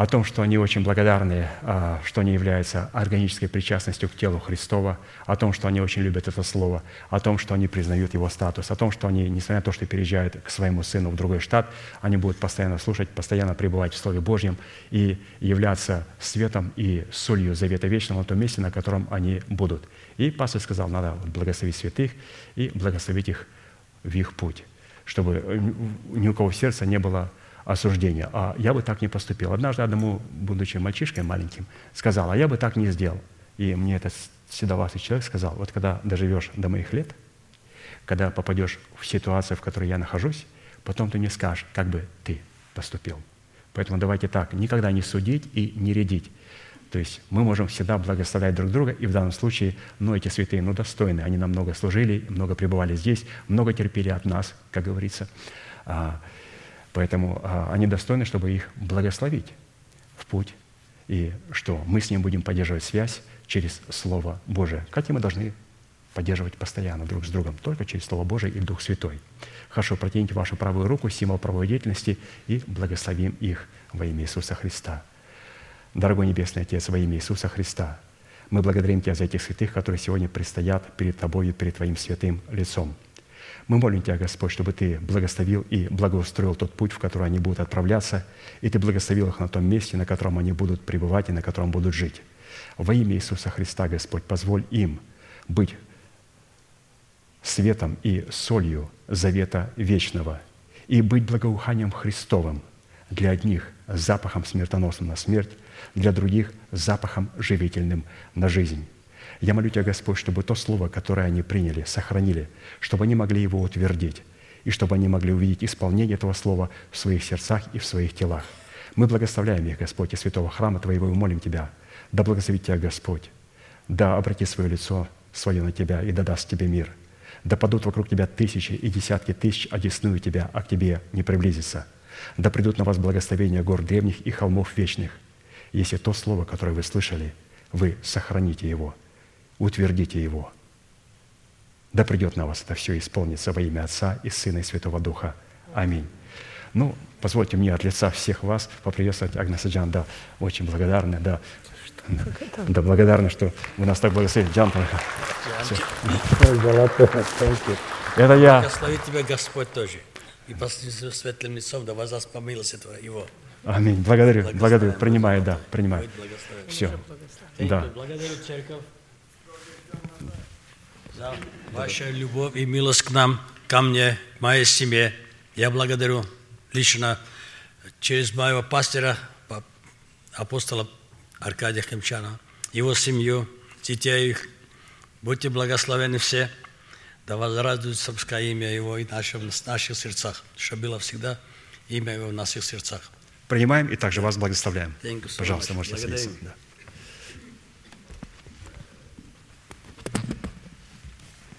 S1: о том, что они очень благодарны, а, что они являются органической причастностью к телу Христова, о том, что они очень любят это слово, о том, что они признают его статус, о том, что они, несмотря на то, что переезжают к своему сыну в другой штат, они будут постоянно слушать, постоянно пребывать в Слове Божьем и являться светом и солью завета вечного на том месте, на котором они будут. И пастор сказал, надо благословить святых и благословить их в их путь, чтобы ни у кого в сердце не было осуждения. А я бы так не поступил. Однажды одному, будучи мальчишкой маленьким, сказал, а я бы так не сделал. И мне этот седоватый человек сказал, вот когда доживешь до моих лет, когда попадешь в ситуацию, в которой я нахожусь, потом ты не скажешь, как бы ты поступил. Поэтому давайте так, никогда не судить и не рядить. То есть мы можем всегда благословлять друг друга, и в данном случае, ну, эти святые, ну, достойны, они нам много служили, много пребывали здесь, много терпели от нас, как говорится. Поэтому а, они достойны, чтобы их благословить в путь, и что мы с ним будем поддерживать связь через Слово Божие. Хотя мы должны поддерживать постоянно друг с другом, только через Слово Божие и Дух Святой. Хорошо, протяните вашу правую руку, символ правой деятельности, и благословим их во имя Иисуса Христа. Дорогой Небесный Отец, во имя Иисуса Христа, мы благодарим Тебя за этих святых, которые сегодня предстоят перед Тобой и перед Твоим святым лицом – мы молим Тебя, Господь, чтобы Ты благословил и благоустроил тот путь, в который они будут отправляться, и Ты благословил их на том месте, на котором они будут пребывать и на котором будут жить. Во имя Иисуса Христа, Господь, позволь им быть светом и солью завета вечного и быть благоуханием Христовым для одних запахом смертоносным на смерть, для других запахом живительным на жизнь. Я молю Тебя, Господь, чтобы то слово, которое они приняли, сохранили, чтобы они могли его утвердить, и чтобы они могли увидеть исполнение этого слова в своих сердцах и в своих телах. Мы благословляем их, Господь, и святого храма Твоего, и молим Тебя, да благословит Тебя Господь, да обрати свое лицо свое на Тебя и да даст Тебе мир. Да падут вокруг Тебя тысячи и десятки тысяч, одесную Тебя, а к Тебе не приблизится. Да придут на вас благословения гор древних и холмов вечных, если то слово, которое вы слышали, вы сохраните его – утвердите его. Да придет на вас это все исполнится во имя Отца и Сына и Святого Духа. Аминь. Ну, позвольте мне от лица всех вас поприветствовать Агнеса Джан. Да, очень благодарны, да. Да, благодарны, что вы нас так благословили. Джан,
S5: Это я. Благословит тебя Господь тоже. И посреди светлым лицом да воздаст по милости Его.
S1: Аминь. Благодарю, благодарю. Принимаю, да, принимаю. Все. Да.
S5: Благодарю церковь за вашу любовь и милость к нам, ко мне, к моей семье. Я благодарю лично через моего пастора, апостола Аркадия Хемчана, его семью, детей их. Будьте благословены все, да возрадуется пускай имя Его и нашем, в наших сердцах, чтобы было всегда имя Его в наших сердцах.
S1: Принимаем и также вас благословляем. Пожалуйста, можете садиться. Да.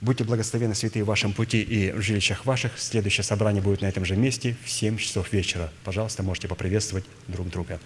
S1: Будьте благословены, святые, в вашем пути и в жилищах ваших. Следующее собрание будет на этом же месте в 7 часов вечера. Пожалуйста, можете поприветствовать друг друга.